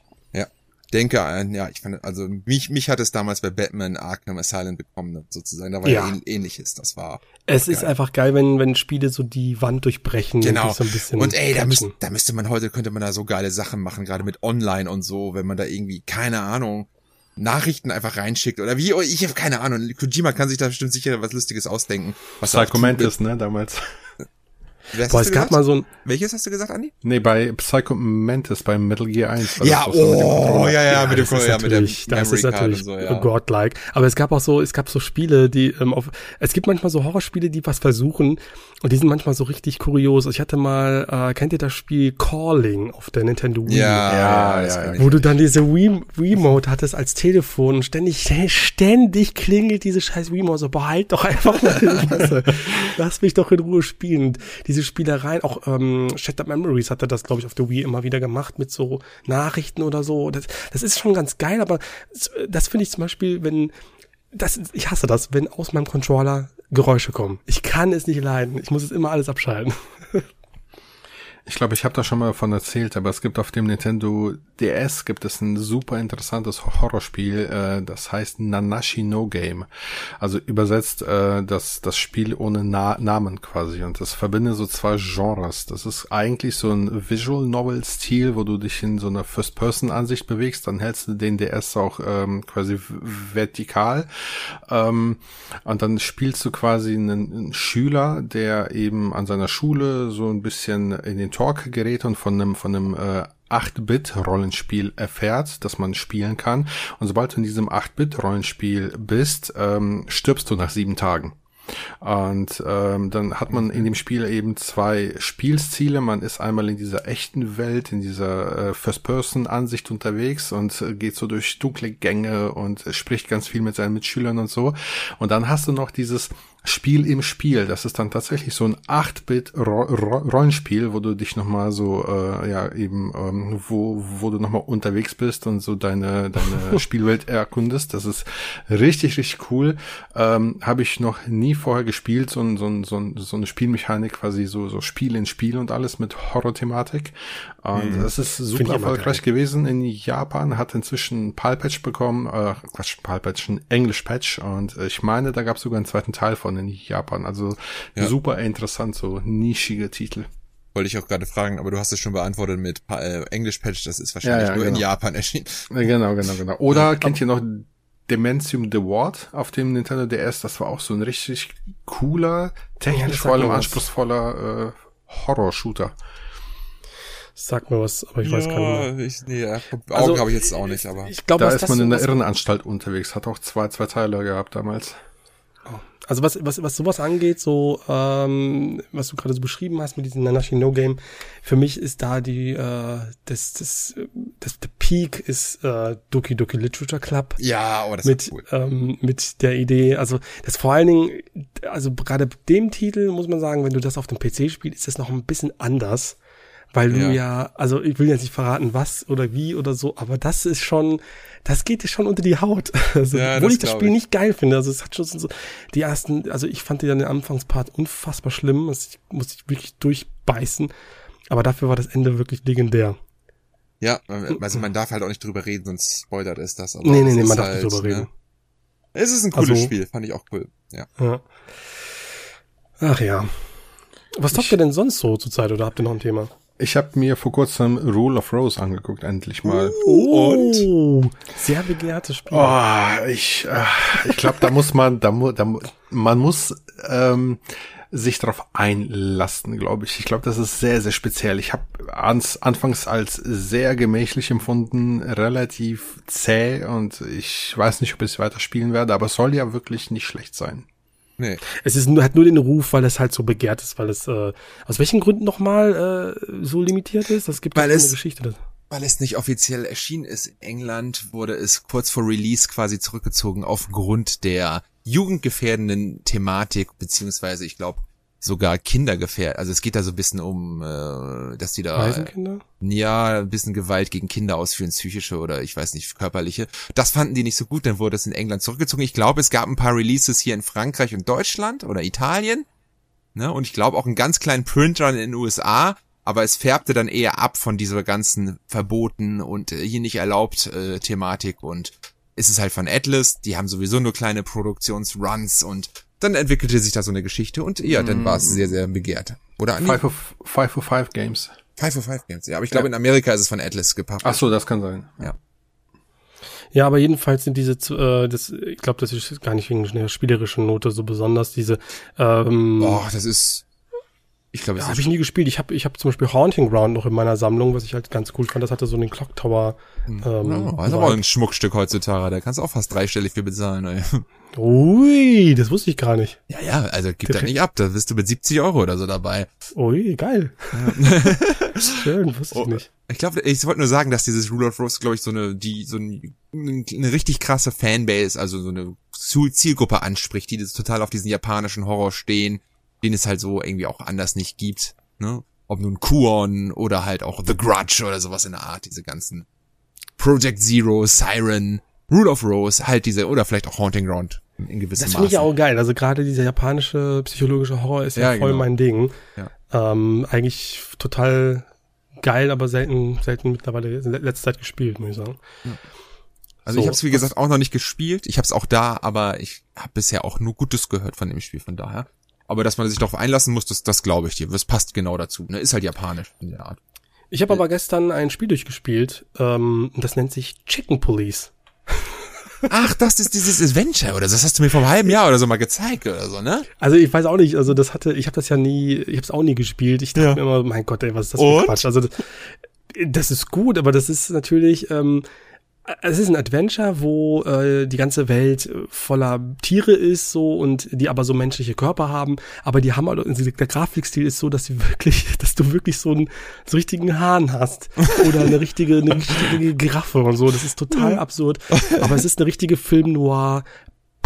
Speaker 1: Denke an, ja, ich fand, also mich, mich hat es damals bei Batman Arkham Asylum bekommen, sozusagen. Da war ja,
Speaker 3: Ja.
Speaker 1: ähn- ähnliches. Das war.
Speaker 3: Es ist
Speaker 1: geil.
Speaker 3: einfach geil, wenn, wenn Spiele so die Wand durchbrechen.
Speaker 1: Genau.
Speaker 3: dich So ein bisschen
Speaker 1: Und ey, da, müsst, da müsste man heute, könnte man da so geile Sachen machen, gerade mit Online und so, wenn man da irgendwie, keine Ahnung, Nachrichten einfach reinschickt oder wie, ich habe keine Ahnung. Kojima kann sich da bestimmt sicher was Lustiges ausdenken. Was tut.
Speaker 2: Mantis, ne, damals.
Speaker 1: Hast
Speaker 3: Boah, es gab
Speaker 1: gesagt?
Speaker 3: mal so ein,
Speaker 1: Welches hast du gesagt, Andi?
Speaker 2: Nee, bei Psycho Mantis, bei Metal Gear 1. war
Speaker 1: Ja,
Speaker 2: doch so mit dem
Speaker 1: oh,
Speaker 2: Controller.
Speaker 1: ja, ja, mit dem,
Speaker 3: das ist
Speaker 1: ja, mit dem
Speaker 3: natürlich, das ist natürlich
Speaker 1: so, ja.
Speaker 3: godlike. Aber es gab auch so, es gab so Spiele, die ähm, auf, es gibt manchmal so Horrorspiele, die was versuchen und die sind manchmal so richtig kurios. Ich hatte mal, äh, kennt ihr das Spiel Calling auf der Nintendo Wii?
Speaker 1: Ja,
Speaker 2: Ja,
Speaker 1: das
Speaker 2: ja, ja.
Speaker 1: ich.
Speaker 3: Wo du dann diese Wii Remote hattest als Telefon und ständig, ständig klingelt diese scheiß Remote so, behalt doch einfach mal. Lass mich doch in Ruhe spielen. Und diese Spielereien, auch ähm, Shattered Memories hatte das, glaube ich, auf der Wii immer wieder gemacht mit so Nachrichten oder so. Das, das ist schon ganz geil, aber das, finde ich zum Beispiel, wenn, das, ich hasse das, wenn aus meinem Controller Geräusche kommen. Ich kann es nicht leiden. Ich muss es immer alles abschalten.
Speaker 2: Ich glaube, ich habe da schon mal davon erzählt, aber es gibt auf dem Nintendo DS gibt es ein super interessantes Horrorspiel, äh, das heißt Nanashi No Game. Also übersetzt äh, das das Spiel ohne Na Namen quasi und das verbindet so zwei Genres. Das ist eigentlich so ein Visual Novel Stil, wo du dich in so einer First Person Ansicht bewegst, dann hältst du den DS auch ähm, quasi vertikal ähm, und dann spielst du quasi einen, einen Schüler, der eben an seiner Schule so ein bisschen in den Talk gerät und von einem, von einem äh, 8-Bit-Rollenspiel erfährt, das man spielen kann. Und sobald du in diesem 8-Bit-Rollenspiel bist, ähm, stirbst du nach sieben Tagen. Und ähm, dann hat man in dem Spiel eben zwei Spielziele. Man ist einmal in dieser echten Welt, in dieser äh, First-Person-Ansicht unterwegs und äh, geht so durch dunkle Gänge und äh, spricht ganz viel mit seinen Mitschülern und so. Und dann hast du noch dieses Spiel im Spiel. Das ist dann tatsächlich so ein 8-Bit-Rollenspiel, wo du dich nochmal so, äh, ja, eben, ähm, wo, wo du nochmal unterwegs bist und so deine, deine Spielwelt erkundest. Das ist richtig, richtig cool. Ähm, Habe ich noch nie vorher gespielt, so, ein, so, ein, so, ein, so eine Spielmechanik, quasi so, so Spiel in Spiel und alles mit Horror-Thematik. Und es ist
Speaker 3: Find
Speaker 2: super erfolgreich gewesen in Japan, hat inzwischen ein PAL-Patch bekommen, äh, Quatsch, PAL-Patch, ein Englisch-Patch und ich meine, da gab es sogar einen zweiten Teil von in Japan. Also
Speaker 1: Ja.
Speaker 2: super interessant, so nischige Titel.
Speaker 1: Wollte ich auch gerade fragen, aber du hast es schon beantwortet mit äh, English-Patch, das ist wahrscheinlich
Speaker 2: Ja, ja,
Speaker 1: nur in
Speaker 2: genau.
Speaker 1: Japan erschienen.
Speaker 2: Äh, Genau, genau, genau. Oder kennt ihr noch Dementium The Ward auf dem Nintendo DS? Das war auch so ein richtig cooler,
Speaker 3: Ja,
Speaker 2: technisch vor allem anspruchsvoller äh, Horror-Shooter.
Speaker 3: Sag mir was, aber ich weiß gar nicht mehr.
Speaker 1: Ich, nee, Augen
Speaker 3: Also,
Speaker 1: habe ich jetzt auch nicht, aber.
Speaker 3: Ich glaube,
Speaker 2: Da ist
Speaker 3: das
Speaker 2: man in der
Speaker 3: was-
Speaker 2: Irrenanstalt unterwegs, hat auch zwei, zwei Teile gehabt damals.
Speaker 3: Also was, was, was sowas angeht, so ähm, was du gerade so beschrieben hast mit diesem Nanashi No Game, für mich ist da die äh, das das das der Peak ist äh, Doki Doki Literature Club
Speaker 1: ja, oh, das
Speaker 3: mit
Speaker 1: ist cool.
Speaker 3: ähm, mit der Idee, also das vor allen Dingen, also gerade dem Titel muss man sagen, wenn du das auf dem PC spielst, ist das noch ein bisschen anders, weil du
Speaker 1: Ja.
Speaker 3: ja, also ich will jetzt nicht verraten, was oder wie oder so, aber das ist schon, das geht dir schon unter die Haut. Also,
Speaker 1: Ja,
Speaker 3: obwohl
Speaker 1: das
Speaker 3: ich das Spiel
Speaker 1: ich.
Speaker 3: nicht geil finde, also es hat schon so die ersten, also ich fand den Anfangspart unfassbar schlimm, also ich musste ich wirklich durchbeißen, aber dafür war das Ende wirklich legendär.
Speaker 1: Ja, also man darf halt auch nicht drüber reden, sonst spoilert es das. Aber
Speaker 3: Nee, nee, nee, man darf
Speaker 1: halt,
Speaker 3: nicht drüber
Speaker 1: ne,
Speaker 3: reden.
Speaker 1: Es ist ein cooles
Speaker 3: Also-
Speaker 1: Spiel, fand ich auch cool. Ja.
Speaker 3: Ja. Ach ja. Was zockt ihr denn sonst so zurzeit oder habt ihr noch ein Thema?
Speaker 2: Ich habe mir vor kurzem Rule of Rose angeguckt, endlich mal.
Speaker 3: Oh, sehr begehrtes Spiel.
Speaker 2: Oh, ich, äh, ich glaube, da muss man, da, mu, da man muss ähm, sich darauf einlassen, glaube ich. Ich glaube, das ist sehr, sehr speziell. Ich habe ans, anfangs als sehr gemächlich empfunden, relativ zäh und ich weiß nicht, ob ich es weiter spielen werde, aber es soll ja wirklich nicht schlecht sein.
Speaker 1: Nee.
Speaker 3: Es ist nur, hat nur den Ruf, weil es halt so begehrt ist, weil es äh, aus welchen Gründen nochmal äh, so limitiert ist? Das gibt
Speaker 1: Weil es-
Speaker 3: eine Geschichte. Das.
Speaker 1: Weil es nicht offiziell erschienen ist in England, wurde es kurz vor Release quasi zurückgezogen aufgrund der jugendgefährdenden Thematik, beziehungsweise ich glaube sogar Kindergefährd. Also es geht da so ein bisschen um, äh, dass die da
Speaker 3: Waisenkinder?
Speaker 1: ja ein bisschen Gewalt gegen Kinder ausführen, psychische oder ich weiß nicht, körperliche. Das fanden die nicht so gut, dann wurde es in England zurückgezogen. Ich glaube, es gab ein paar Releases hier in Frankreich und Deutschland oder Italien. Ne? Und ich glaube auch einen ganz kleinen Printer in den USA, aber es färbte dann eher ab von dieser ganzen Verboten und äh, hier nicht erlaubt äh, Thematik und es ist halt von Atlas, die haben sowieso nur kleine Produktionsruns und dann entwickelte sich da so eine Geschichte und ja, dann war es sehr, sehr begehrt. Oder nee,
Speaker 2: Five of, five of Five Games.
Speaker 1: Five for Five Games, ja, aber ich glaube in Amerika ist es von Atlas gepublished.
Speaker 2: Ach so, das kann sein.
Speaker 1: Ja.
Speaker 3: Ja, aber jedenfalls sind diese, äh, das, ich glaube, das ist gar nicht wegen der spielerischen Note so besonders. Diese, ähm,
Speaker 1: Boah, das ist. Ich glaube, es
Speaker 3: habe ich nie gespielt. Ich habe, ich habe zum Beispiel Haunting Ground noch in meiner Sammlung, was ich halt ganz cool fand. Das hatte so einen Clock Tower. Ähm,
Speaker 1: Ja, das ist aber ein Schmuckstück heutzutage. Da kannst du auch fast dreistellig für bezahlen. Ey.
Speaker 3: Ui, das wusste ich gar nicht.
Speaker 1: Ja, ja, also gib
Speaker 3: Direkt.
Speaker 1: nicht ab. Da bist du mit 70 Euro oder so dabei.
Speaker 3: Ui, geil. Schön, wusste ich
Speaker 1: Oh,
Speaker 3: nicht.
Speaker 1: Ich glaube, ich wollte nur sagen, dass dieses Rule of Rose, glaube ich, so eine, die, so ein, eine richtig krasse Fanbase, also so eine Ziel- Zielgruppe anspricht, die das total auf diesen japanischen Horror stehen, den es halt so irgendwie auch anders nicht gibt, ne? Ob nun Kuon oder halt auch The Grudge oder sowas in der Art, diese ganzen Project Zero, Siren, Rule of Rose, halt diese, oder vielleicht auch Haunting Ground in gewissem
Speaker 3: Das
Speaker 1: Maße.
Speaker 3: finde ich ja auch geil. Also gerade dieser japanische psychologische Horror ist ja,
Speaker 1: Ja,
Speaker 3: voll
Speaker 1: genau.
Speaker 3: mein Ding.
Speaker 1: Ja.
Speaker 3: Ähm, eigentlich total geil, aber selten, selten mittlerweile in letzter Zeit gespielt, muss ich sagen.
Speaker 1: Also
Speaker 3: So,
Speaker 1: ich habe es wie gesagt auch noch nicht gespielt. Ich habe es auch da, aber ich habe bisher auch nur Gutes gehört von dem Spiel. Von daher. Aber dass man sich darauf einlassen muss, das, das glaube ich dir. Das passt genau dazu. Ne? Ist halt japanisch in der Art.
Speaker 3: Ich habe aber gestern ein Spiel durchgespielt, ähm, das nennt sich Chicken Police.
Speaker 1: Ach, das ist dieses Adventure oder das hast du mir vor einem halben Jahr oder so mal gezeigt oder so, ne?
Speaker 3: Also ich weiß auch nicht, also das hatte, ich habe das ja nie, ich habe es auch nie gespielt. Ich dachte
Speaker 1: Ja.
Speaker 3: mir immer, mein Gott, ey, was ist das für
Speaker 1: Und?
Speaker 3: ein Quatsch? Also das, das ist gut, aber das ist natürlich, ähm, es ist ein Adventure, wo äh, die ganze Welt äh, voller Tiere ist so und die aber so menschliche Körper haben, aber die haben halt, also der Grafikstil ist so, dass sie wirklich, dass du wirklich so einen so richtigen Hahn hast. Oder eine richtige eine richtige Giraffe und so. Das ist total absurd, aber es ist eine richtige Film Noir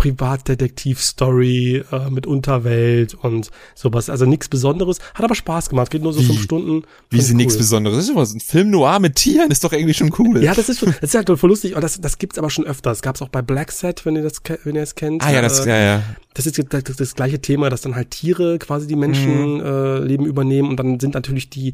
Speaker 3: Privatdetektiv-Story äh, mit Unterwelt und sowas. Also nichts Besonderes. Hat aber Spaß gemacht. Geht nur so
Speaker 1: Wie?
Speaker 3: fünf Stunden.
Speaker 1: Wie nichts
Speaker 3: cool.
Speaker 1: Besonderes. Das ist immer so ein Film noir mit Tieren, ist doch irgendwie schon cool.
Speaker 3: Ja, das ist schon, das ist halt voll lustig, aber das, das gibt's aber schon öfter. Das gab's auch bei Black Set, wenn ihr das, wenn ihr es kennt.
Speaker 1: Ah ja, das,
Speaker 3: Äh,
Speaker 1: ja, ja.
Speaker 3: das ist das, das, das gleiche Thema, dass dann halt Tiere quasi die Menschen äh, Leben übernehmen und dann sind natürlich die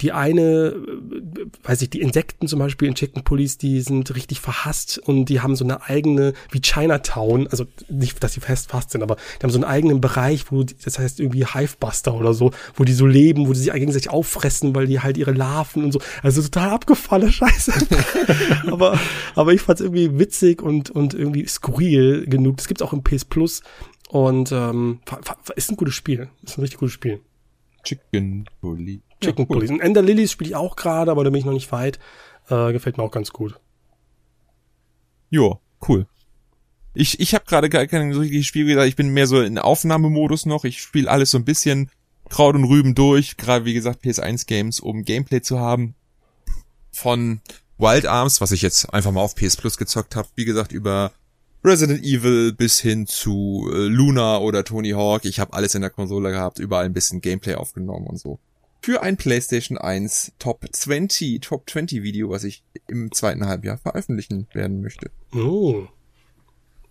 Speaker 3: die eine, äh, weiß ich, die Insekten zum Beispiel in Chicken Police, die sind richtig verhasst und die haben so eine eigene, wie Chinatown, also nicht, dass sie fest fast sind, aber die haben so einen eigenen Bereich, wo die, das heißt irgendwie Hivebuster oder so, wo die so leben, wo die sich gegenseitig auffressen, weil die halt ihre Larven und so, also total abgefahrene Scheiße. aber aber ich fand's irgendwie witzig und und irgendwie skurril genug. Das gibt's auch im PS Plus und ähm, ist ein gutes Spiel. Ist ein richtig gutes Spiel.
Speaker 1: Chicken Bully.
Speaker 3: Chicken ja. Police. Und Ender Lilies spiele ich auch gerade, aber da bin ich noch nicht weit. Äh, gefällt mir auch ganz gut.
Speaker 1: Jo, cool. Ich, ich habe gerade gar kein richtiges Spiel gesagt. Ich bin mehr so in Aufnahmemodus noch. Ich spiele alles so ein bisschen Kraut und Rüben durch. Gerade wie gesagt PS1 Games, um Gameplay zu haben. Von Wild Arms, was ich jetzt einfach mal auf PS Plus gezockt habe. Wie gesagt, über Resident Evil bis hin zu äh, Luna oder Tony Hawk. Ich habe alles in der Konsole gehabt, überall ein bisschen Gameplay aufgenommen und so. Für ein PlayStation 1 Top 20, Top 20 Video, was ich im zweiten Halbjahr veröffentlichen werden möchte.
Speaker 3: Oh.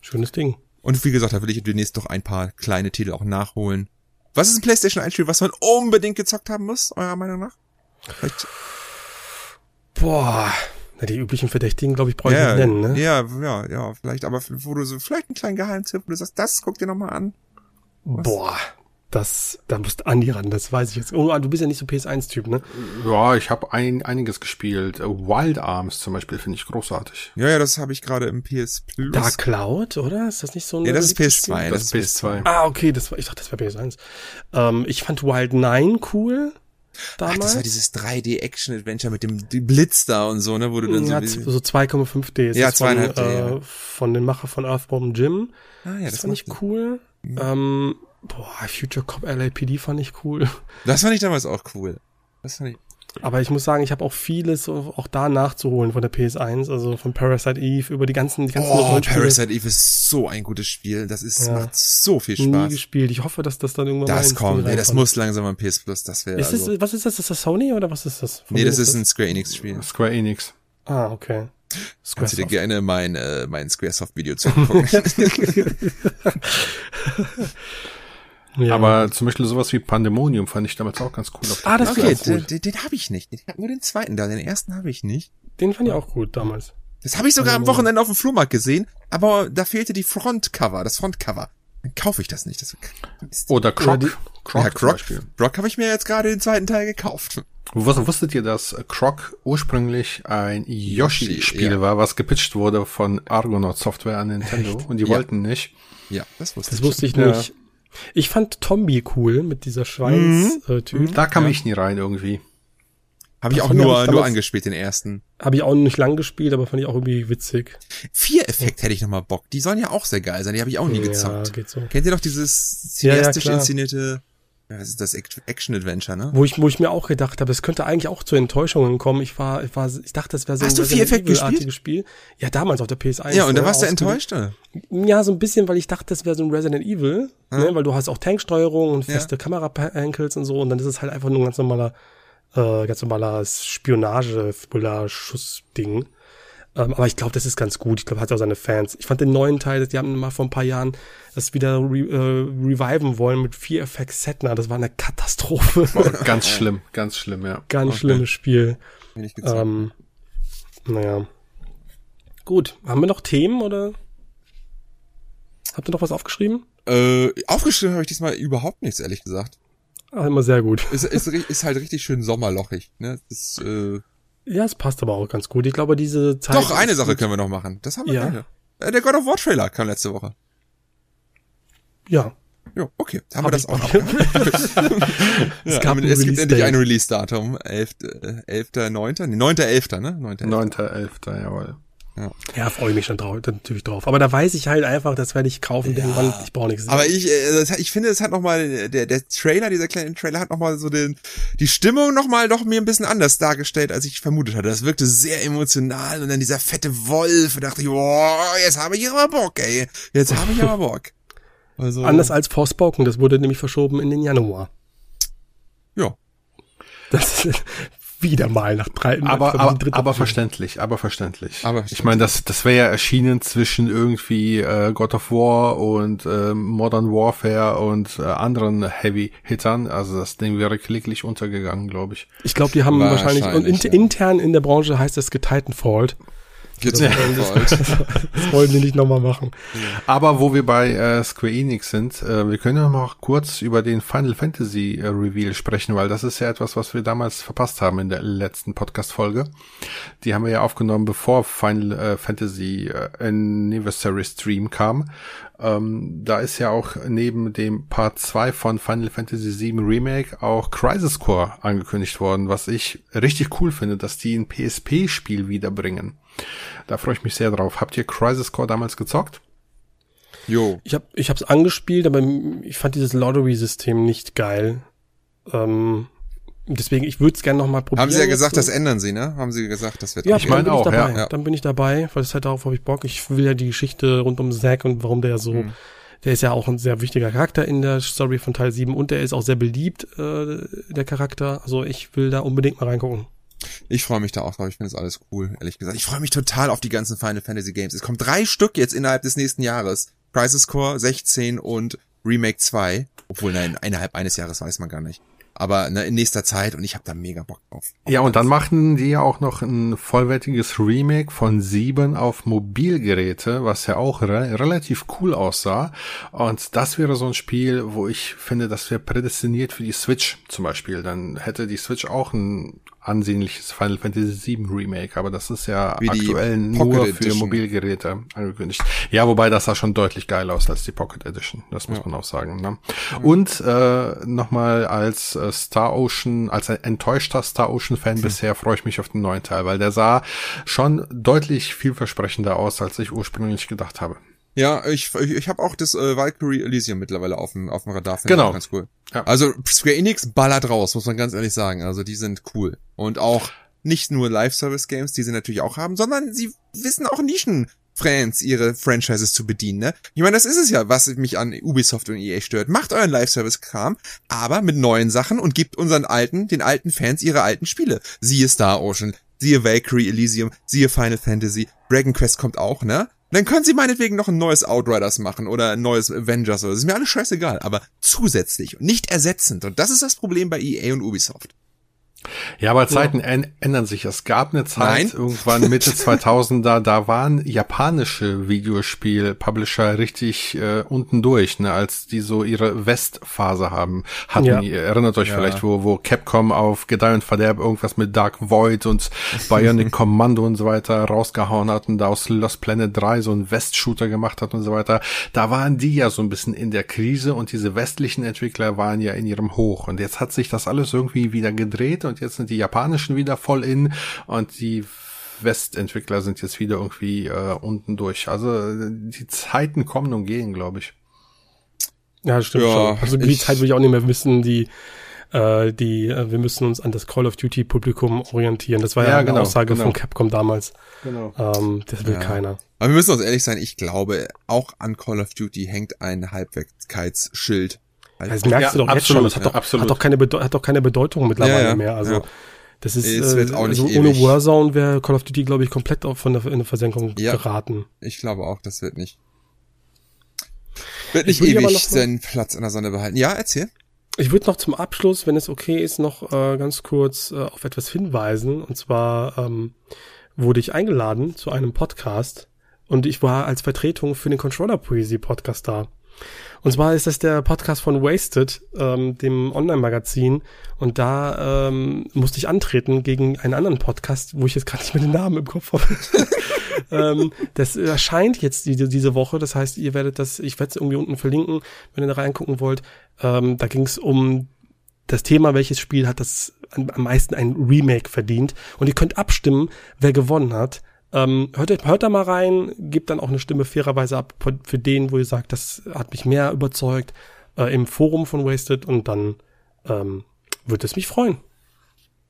Speaker 3: Schönes Ding.
Speaker 1: Und wie gesagt, da will ich demnächst doch ein paar kleine Titel auch nachholen. Was ist ein PlayStation 1 Spiel, was man unbedingt gezockt haben muss, eurer Meinung nach? Vielleicht
Speaker 3: Boah, na, die üblichen Verdächtigen, glaube ich, brauche ich ja, nicht nennen, ne?
Speaker 1: Ja, ja, ja, vielleicht, aber wo du so, vielleicht einen kleinen Geheimtipp, wo du sagst, das guck dir nochmal an.
Speaker 3: Was? Boah, das, da musst Andi ran, das weiß ich jetzt. Oh, du bist ja nicht so PS1-Typ, ne?
Speaker 2: Ja, ich habe ein, einiges gespielt. Wild Arms zum Beispiel finde ich großartig.
Speaker 1: Ja, ja, das habe ich gerade im PS
Speaker 3: Plus. Dark Cloud, oder? Ist das nicht so ein
Speaker 1: Ja, das ist PS2.
Speaker 2: Das, das ist PS2.
Speaker 3: Ah, okay, das war, ich dachte, das wäre PS1. Ähm, ich fand Wild 9 cool
Speaker 1: damals. Ach, das war dieses 3D-Action-Adventure mit dem Blitz da und so, ne, wo du dann
Speaker 3: ja,
Speaker 1: so...
Speaker 3: so 2,5D.
Speaker 1: Ja, 2,5D.
Speaker 3: Äh, ja. Von den Macher von Earthbomb Jim. Ah, ja, das, das fand ich cool. Mhm. Ähm, boah, Future Cop LAPD fand ich cool.
Speaker 1: Das fand ich damals auch cool. Das fand ich...
Speaker 3: Aber ich muss sagen, ich habe auch vieles auch da nachzuholen von der PS1, also von Parasite Eve über die ganzen, die ganzen
Speaker 1: Oh, Parasite Eve ist so ein gutes Spiel. Das ist, ja. macht so viel Spaß. Nie
Speaker 3: gespielt. Ich hoffe, dass das dann irgendwann
Speaker 1: Das kommt, nee, das muss langsam am PS Plus, das wäre.
Speaker 3: Ist also was ist das? Ist das Sony oder was ist das?
Speaker 1: Von nee, das ist, das? ein Square Enix Spiel.
Speaker 2: Square Enix.
Speaker 3: Ah, okay.
Speaker 1: Squaresoft. Kannst du dir gerne mein, äh, mein Squaresoft-Video zugucken.
Speaker 2: Ja. Aber zum Beispiel sowas wie Pandemonium fand ich damals auch ganz cool.
Speaker 1: ah, das okay, den, den, den habe ich nicht. Ich habe nur den zweiten da, den ersten habe ich nicht.
Speaker 3: Den fand ich auch gut damals.
Speaker 1: Das habe ich sogar am Wochenende auf dem Flohmarkt gesehen, aber da fehlte die Frontcover, das Frontcover. Dann kaufe ich das nicht. Das
Speaker 2: Oder Croc. Oder die,
Speaker 1: Croc, ja, Croc. Croc habe ich mir jetzt gerade den zweiten Teil gekauft.
Speaker 2: Was, wusstet ihr, dass Croc ursprünglich ein Yoshi-Spiel ja. war, was gepitcht wurde von Argonaut Software an Nintendo Echt? und die ja. wollten nicht?
Speaker 1: Ja, das wusste
Speaker 3: das ich. Das wusste ich nicht. Ich fand Tombi cool mit dieser Schweins-Typ.
Speaker 2: Mhm. Äh, da kam ja. ich nie rein irgendwie.
Speaker 1: Habe ich auch nur, ich nur angespielt, den ersten.
Speaker 3: Habe ich auch nicht lang gespielt, aber fand ich auch irgendwie witzig.
Speaker 1: Vier Effekt hätte ich noch mal Bock. Die sollen ja auch sehr geil sein. Die habe ich auch nie gezockt. Ja, geht so. Kennt ihr doch dieses cineastisch ja, ja, inszenierte ja, das ist das Action-Adventure, ne?
Speaker 3: Wo ich, wo ich mir auch gedacht habe, es könnte eigentlich auch zu Enttäuschungen kommen. Ich war, ich war, ich dachte, das wäre so
Speaker 1: Hast ein du vier Effekt gespielt?
Speaker 3: Spiel. Ja, damals auf der PS1.
Speaker 1: Ja, und da warst du enttäuscht, oder?
Speaker 3: Ja, so ein bisschen, weil ich dachte, das wäre so ein Resident Evil, hm. ne? weil du hast auch Tanksteuerung und feste ja. Kamera-Ankles und so, und dann ist es halt einfach nur ein ganz normaler, äh, ganz normaler Spionage-Thriller-Schuss-Ding. Ähm, aber ich glaube, das ist ganz gut. Ich glaube, hat auch seine Fans. Ich fand den neuen Teil, die haben mal vor ein paar Jahren das wieder re äh, reviven wollen mit vier Effects Setner. Das war eine Katastrophe.
Speaker 2: ganz schlimm, ganz schlimm, ja.
Speaker 3: Ganz okay. schlimmes Spiel. Ähm, naja. Gut, haben wir noch Themen oder habt ihr noch was aufgeschrieben?
Speaker 1: Äh, aufgeschrieben habe ich diesmal überhaupt nichts, ehrlich gesagt.
Speaker 3: Ah, immer sehr gut.
Speaker 1: Ist, ist, ist halt richtig schön sommerlochig. Ne? Das, äh,
Speaker 3: ja, es passt aber auch ganz gut. Ich glaube, diese
Speaker 1: Zeit. Doch, eine Sache können wir noch machen. Das haben wir ja. Äh, der God of War Trailer kam letzte Woche.
Speaker 3: Ja.
Speaker 1: Ja, okay. Haben Hab wir das auch noch. es, gab es gibt endlich ein Release-Datum. 11.9. Äh, 11. 9. Nee, 9.11. ne?
Speaker 2: 9.11. 9.11. jawohl.
Speaker 3: Ja, ja freue ich mich schon drauf, natürlich drauf. Aber da weiß ich halt einfach, das werde ich kaufen, ja. irgendwann, ich brauche nichts.
Speaker 1: Aber ich, äh, ich finde, es hat nochmal, der, der Trailer, dieser kleine Trailer hat nochmal so den, die Stimmung nochmal doch mir ein bisschen anders dargestellt, als ich vermutet hatte. Das wirkte sehr emotional und dann dieser fette Wolf, da dachte ich, boah, jetzt habe ich aber Bock, ey. Jetzt habe ich aber Bock.
Speaker 3: Also, Anders als Forspoken, das wurde nämlich verschoben in den Januar.
Speaker 1: Ja.
Speaker 3: Das, wieder mal nach drei,
Speaker 2: aber, aber, aber verständlich, aber verständlich. Aber ich meine, das, das wäre ja erschienen zwischen irgendwie äh, God of War und äh, Modern Warfare und äh, anderen Heavy-Hittern. Also das Ding wäre kläglich untergegangen, glaube ich.
Speaker 3: Ich glaube, die haben wahrscheinlich, wahrscheinlich, und in, ja. intern in der Branche heißt es getitanfalled. Das, das wollen die nicht nochmal machen.
Speaker 2: Aber wo wir bei äh, Square Enix sind, äh, wir können noch kurz über den Final Fantasy äh, Reveal sprechen, weil das ist ja etwas, was wir damals verpasst haben in der letzten Podcast-Folge. Die haben wir ja aufgenommen, bevor Final äh, Fantasy äh, Anniversary Stream kam. Ähm, da ist ja auch neben dem Part 2 von Final Fantasy VII Remake auch Crisis Core angekündigt worden, was ich richtig cool finde, dass die ein PSP-Spiel wiederbringen. Da freue ich mich sehr drauf. Habt ihr Crisis Core damals gezockt?
Speaker 3: Jo. Ich habe ich hab's angespielt, aber ich fand dieses Lottery-System nicht geil. Ähm, deswegen, ich würde es gerne noch mal probieren.
Speaker 1: Haben Sie ja gesagt, das ändern Sie, ne? Haben Sie gesagt, das wird
Speaker 3: Ja, ich meine auch, ich dabei. ja. Dann bin ich dabei, weil das halt darauf habe ich Bock. Ich will ja die Geschichte rund um Zack und warum der so, hm. der ist ja auch ein sehr wichtiger Charakter in der Story von Teil 7 und der ist auch sehr beliebt, äh, der Charakter. Also ich will da unbedingt mal reingucken.
Speaker 1: Ich freue mich da auch drauf. Ich finde das alles cool, ehrlich gesagt. Ich freue mich total auf die ganzen Final Fantasy Games. Es kommen drei Stück jetzt innerhalb des nächsten Jahres. Crisis Core 16 und Remake 2. Obwohl, nein, innerhalb eines Jahres weiß man gar nicht. Aber ne, in nächster Zeit und ich habe da mega Bock drauf.
Speaker 2: Ja, und dann machten die ja auch noch ein vollwertiges Remake von 7 auf Mobilgeräte, was ja auch re relativ cool aussah. Und das wäre so ein Spiel, wo ich finde, das wäre prädestiniert für die Switch zum Beispiel. Dann hätte die Switch auch ein ansehnliches Final Fantasy VII Remake, aber das ist ja Wie aktuell nur für Edition. Mobilgeräte angekündigt. Ja, wobei das sah schon deutlich geiler aus als die Pocket Edition, das muss ja. man auch sagen. Ne? Ja. Und äh, nochmal als äh, Star Ocean, als ein enttäuschter Star Ocean Fan hm. bisher freue ich mich auf den neuen Teil, weil der sah schon deutlich vielversprechender aus, als ich ursprünglich gedacht habe.
Speaker 1: Ja, ich, ich, ich habe auch das äh, Valkyrie Elysium mittlerweile auf dem, auf dem Radar.
Speaker 2: Genau.
Speaker 1: Ganz cool. Ja. Also Square Enix ballert raus, muss man ganz ehrlich sagen. Also die sind cool. Und auch nicht nur Live-Service-Games, die sie natürlich auch haben, sondern sie wissen auch Nischen Fans ihre Franchises zu bedienen, ne? Ich meine, das ist es ja, was mich an Ubisoft und EA stört. Macht euren Live-Service-Kram, aber mit neuen Sachen und gebt unseren alten, den alten Fans ihre alten Spiele. Siehe Star Ocean, siehe Valkyrie Elysium, siehe Final Fantasy, Dragon Quest kommt auch, ne? Dann können sie meinetwegen noch ein neues Outriders machen oder ein neues Avengers oder das ist mir alles scheißegal, aber zusätzlich und nicht ersetzend. Und das ist das Problem bei EA und Ubisoft.
Speaker 2: Ja, aber Zeiten ja. ändern sich. Es gab eine Zeit, Nein. irgendwann Mitte 2000er, da waren japanische Videospiel-Publisher richtig äh, unten durch, ne, als die so ihre Westphase haben. Hatten, ja. ihr erinnert euch ja. vielleicht, wo, wo Capcom auf Gedeih und Verderb irgendwas mit Dark Void und Bionic Commando und so weiter rausgehauen hat und da aus Lost Planet 3 so einen West-Shooter gemacht hat und so weiter. Da waren die ja so ein bisschen in der Krise und diese westlichen Entwickler waren ja in ihrem Hoch. Und jetzt hat sich das alles irgendwie wieder gedreht und jetzt sind die japanischen wieder voll in und die Westentwickler sind jetzt wieder irgendwie äh, unten durch. Also die Zeiten kommen und gehen, glaube ich.
Speaker 3: Ja, stimmt ja, schon. Also die Zeit will ich auch nicht mehr wissen, die äh, die äh, wir müssen uns an das Call of Duty Publikum orientieren. Das war ja, ja eine genau, Aussage genau. von Capcom damals. Genau. Ähm, das will ja. keiner.
Speaker 1: Aber wir müssen uns ehrlich sein, ich glaube, auch an Call of Duty hängt ein Halbwertskheitsschild
Speaker 3: das merkst ja, du doch jetzt schon. Das hat, ja, doch, hat, doch keine hat doch keine Bedeutung mittlerweile ja, mehr. Also das ist nicht also ohne Warzone wäre Call of Duty glaube ich komplett auch von der in der Versenkung geraten.
Speaker 1: Ich glaube auch, das wird nicht wird nicht ewig seinen Platz in der Sonne behalten. Ja, erzähl.
Speaker 3: Ich würde noch zum Abschluss, wenn es okay ist, noch äh, ganz kurz äh, auf etwas hinweisen. Und zwar ähm, wurde ich eingeladen zu einem Podcast und ich war als Vertretung für den Controller Poesie Podcast da. Und zwar ist das der Podcast von Wasted, ähm, dem Online-Magazin. Und da ähm, musste ich antreten gegen einen anderen Podcast, wo ich jetzt gerade nicht mehr den Namen im Kopf habe. ähm, das erscheint jetzt diese, diese Woche. Das heißt, ihr werdet das, ich werde es irgendwie unten verlinken, wenn ihr da reingucken wollt. Ähm, da ging es um das Thema, welches Spiel hat das am meisten ein Remake verdient. Und ihr könnt abstimmen, wer gewonnen hat. Ähm, hört, hört da mal rein, gebt dann auch eine Stimme fairerweise ab für den, wo ihr sagt, das hat mich mehr überzeugt, äh, im Forum von Wasted und dann ähm, würde es mich freuen.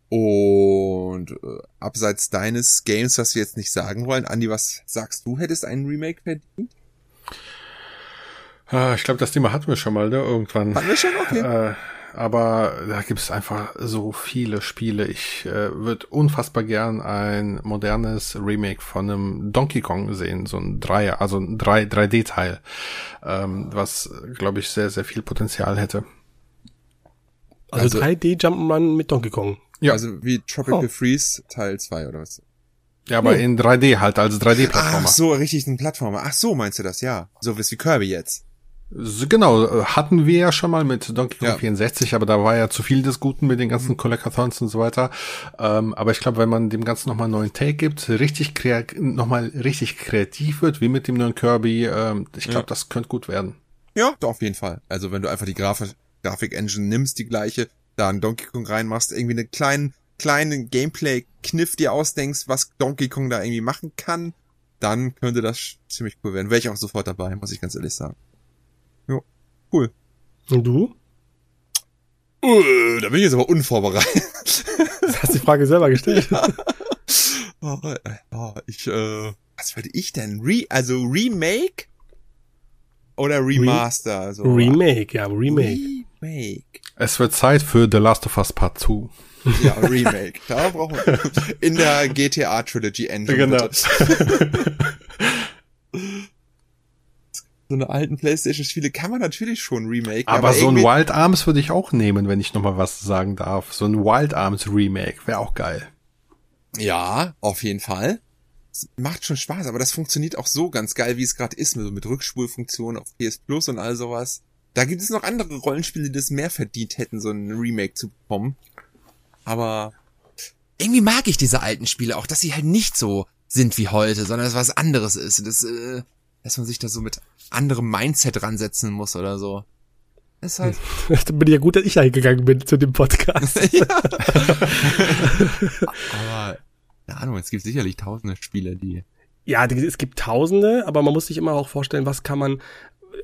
Speaker 1: Und äh, abseits deines Games, was wir jetzt nicht sagen wollen, Andi, was sagst du, hättest einen Remake verdient?
Speaker 2: Ah, ich glaube, das Thema hatten wir schon mal, ne? Irgendwann.
Speaker 1: Hatten wir schon? Okay.
Speaker 2: Äh, aber da gibt es einfach so viele Spiele. Ich äh, würde unfassbar gern ein modernes Remake von einem Donkey Kong sehen, so ein Dreier, also ein 3, 3D-Teil, ähm, was, glaube ich, sehr, sehr viel Potenzial hätte.
Speaker 3: Also, also 3D Jump'n'Run mit Donkey Kong.
Speaker 1: Ja. Also wie Tropical oh. Freeze Teil 2 oder was?
Speaker 2: Ja, aber in 3D halt, als 3D-Plattformer.
Speaker 1: Ach so, richtig, ein Plattformer. Ach so, meinst du das, ja. So wie Kirby jetzt.
Speaker 2: So, Genau, äh, hatten wir ja schon mal mit Donkey Kong
Speaker 1: Ja.
Speaker 2: 64, aber da war ja zu viel des Guten mit den ganzen Collectathons und so weiter. Ähm, aber ich glaube, wenn man dem Ganzen nochmal einen neuen Take gibt, richtig kreativ, nochmal richtig kreativ wird, wie mit dem neuen Kirby, ähm, ich glaube,
Speaker 1: Ja.
Speaker 2: das könnte gut werden.
Speaker 1: Ja, doch, auf jeden Fall. Also wenn du einfach die Grafik, Grafik-Engine nimmst, die gleiche, da einen Donkey Kong reinmachst, irgendwie einen kleinen, kleinen Gameplay-Kniff dir ausdenkst, was Donkey Kong da irgendwie machen kann, dann könnte das ziemlich cool werden. Wäre ich auch sofort dabei, muss ich ganz ehrlich sagen. Cool.
Speaker 3: Und du?
Speaker 1: Uh, da bin ich jetzt aber unvorbereitet.
Speaker 3: Du hast die Frage selber gestellt.
Speaker 1: Oh, äh, oh, ich, äh, was wollte ich denn? Re also Remake? Oder Remaster? Also,
Speaker 3: Remake, ja, Remake.
Speaker 1: Remake.
Speaker 2: Es wird Zeit für The Last of Us Part 2.
Speaker 1: Ja, Remake. Da brauchen wir in der GTA Trilogy Engine.
Speaker 2: Genau.
Speaker 1: So eine alten PlayStation-Spiele kann man natürlich schon remake.
Speaker 2: Aber, so ein Wild Arms würde ich auch nehmen, wenn ich nochmal was sagen darf. So ein Wild Arms Remake wäre auch geil.
Speaker 1: Ja, auf jeden Fall. Es macht schon Spaß, aber das funktioniert auch so ganz geil, wie es gerade ist, mit, mit Rückspulfunktion auf PS Plus und all sowas. Da gibt es noch andere Rollenspiele, die das mehr verdient hätten, so ein Remake zu bekommen. Aber irgendwie mag ich diese alten Spiele auch, dass sie halt nicht so sind wie heute, sondern dass was anderes ist. Das, äh, dass man sich da so mit anderem Mindset ransetzen muss oder so. Ist halt,
Speaker 3: Da bin ich ja gut, dass ich da hingegangen bin zu dem Podcast.
Speaker 1: aber, keine Ahnung, es gibt sicherlich tausende Spiele, die
Speaker 3: Ja, es gibt Tausende, aber man muss sich immer auch vorstellen, was kann man,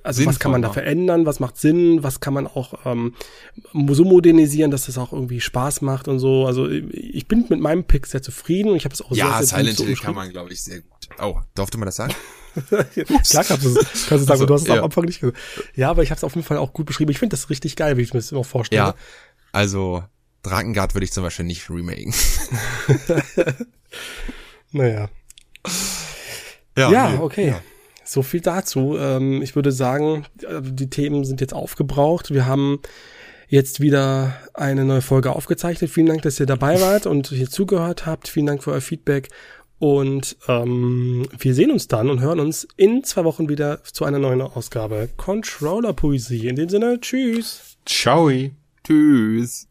Speaker 3: also was kann man da
Speaker 1: Sinnvoll
Speaker 3: verändern, was macht Sinn, was kann man auch ähm, so modernisieren, dass das auch irgendwie Spaß macht und so. Also ich bin mit meinem Pick sehr zufrieden und ich habe es auch
Speaker 1: Ja,
Speaker 3: sehr, sehr
Speaker 1: Silent
Speaker 3: gut
Speaker 1: Hill
Speaker 3: so
Speaker 1: kann man, glaube ich, sehr gut. Oh, durfte man das sagen?
Speaker 3: Klar kannst du, kannst du sagen,
Speaker 1: Also,
Speaker 3: du hast es
Speaker 1: ja.
Speaker 3: am Anfang nicht gesagt. Ja, aber ich habe es auf jeden Fall auch gut beschrieben. Ich finde das richtig geil, wie ich mir das immer vorstelle.
Speaker 1: Ja. Also, Drakengard würde ich zum Beispiel nicht remaken.
Speaker 3: Naja. Ja,
Speaker 1: nee.
Speaker 3: okay. So viel dazu. Ähm, ich würde sagen, äh, die Themen sind jetzt aufgebraucht. Wir haben jetzt wieder eine neue Folge aufgezeichnet. Vielen Dank, dass ihr dabei wart und hier zugehört habt. Vielen Dank für euer Feedback. Und ähm, wir sehen uns dann und hören uns in zwei Wochen wieder zu einer neuen Ausgabe Controller Poesie. In dem Sinne, tschüss.
Speaker 2: Ciao.
Speaker 1: Tschüss.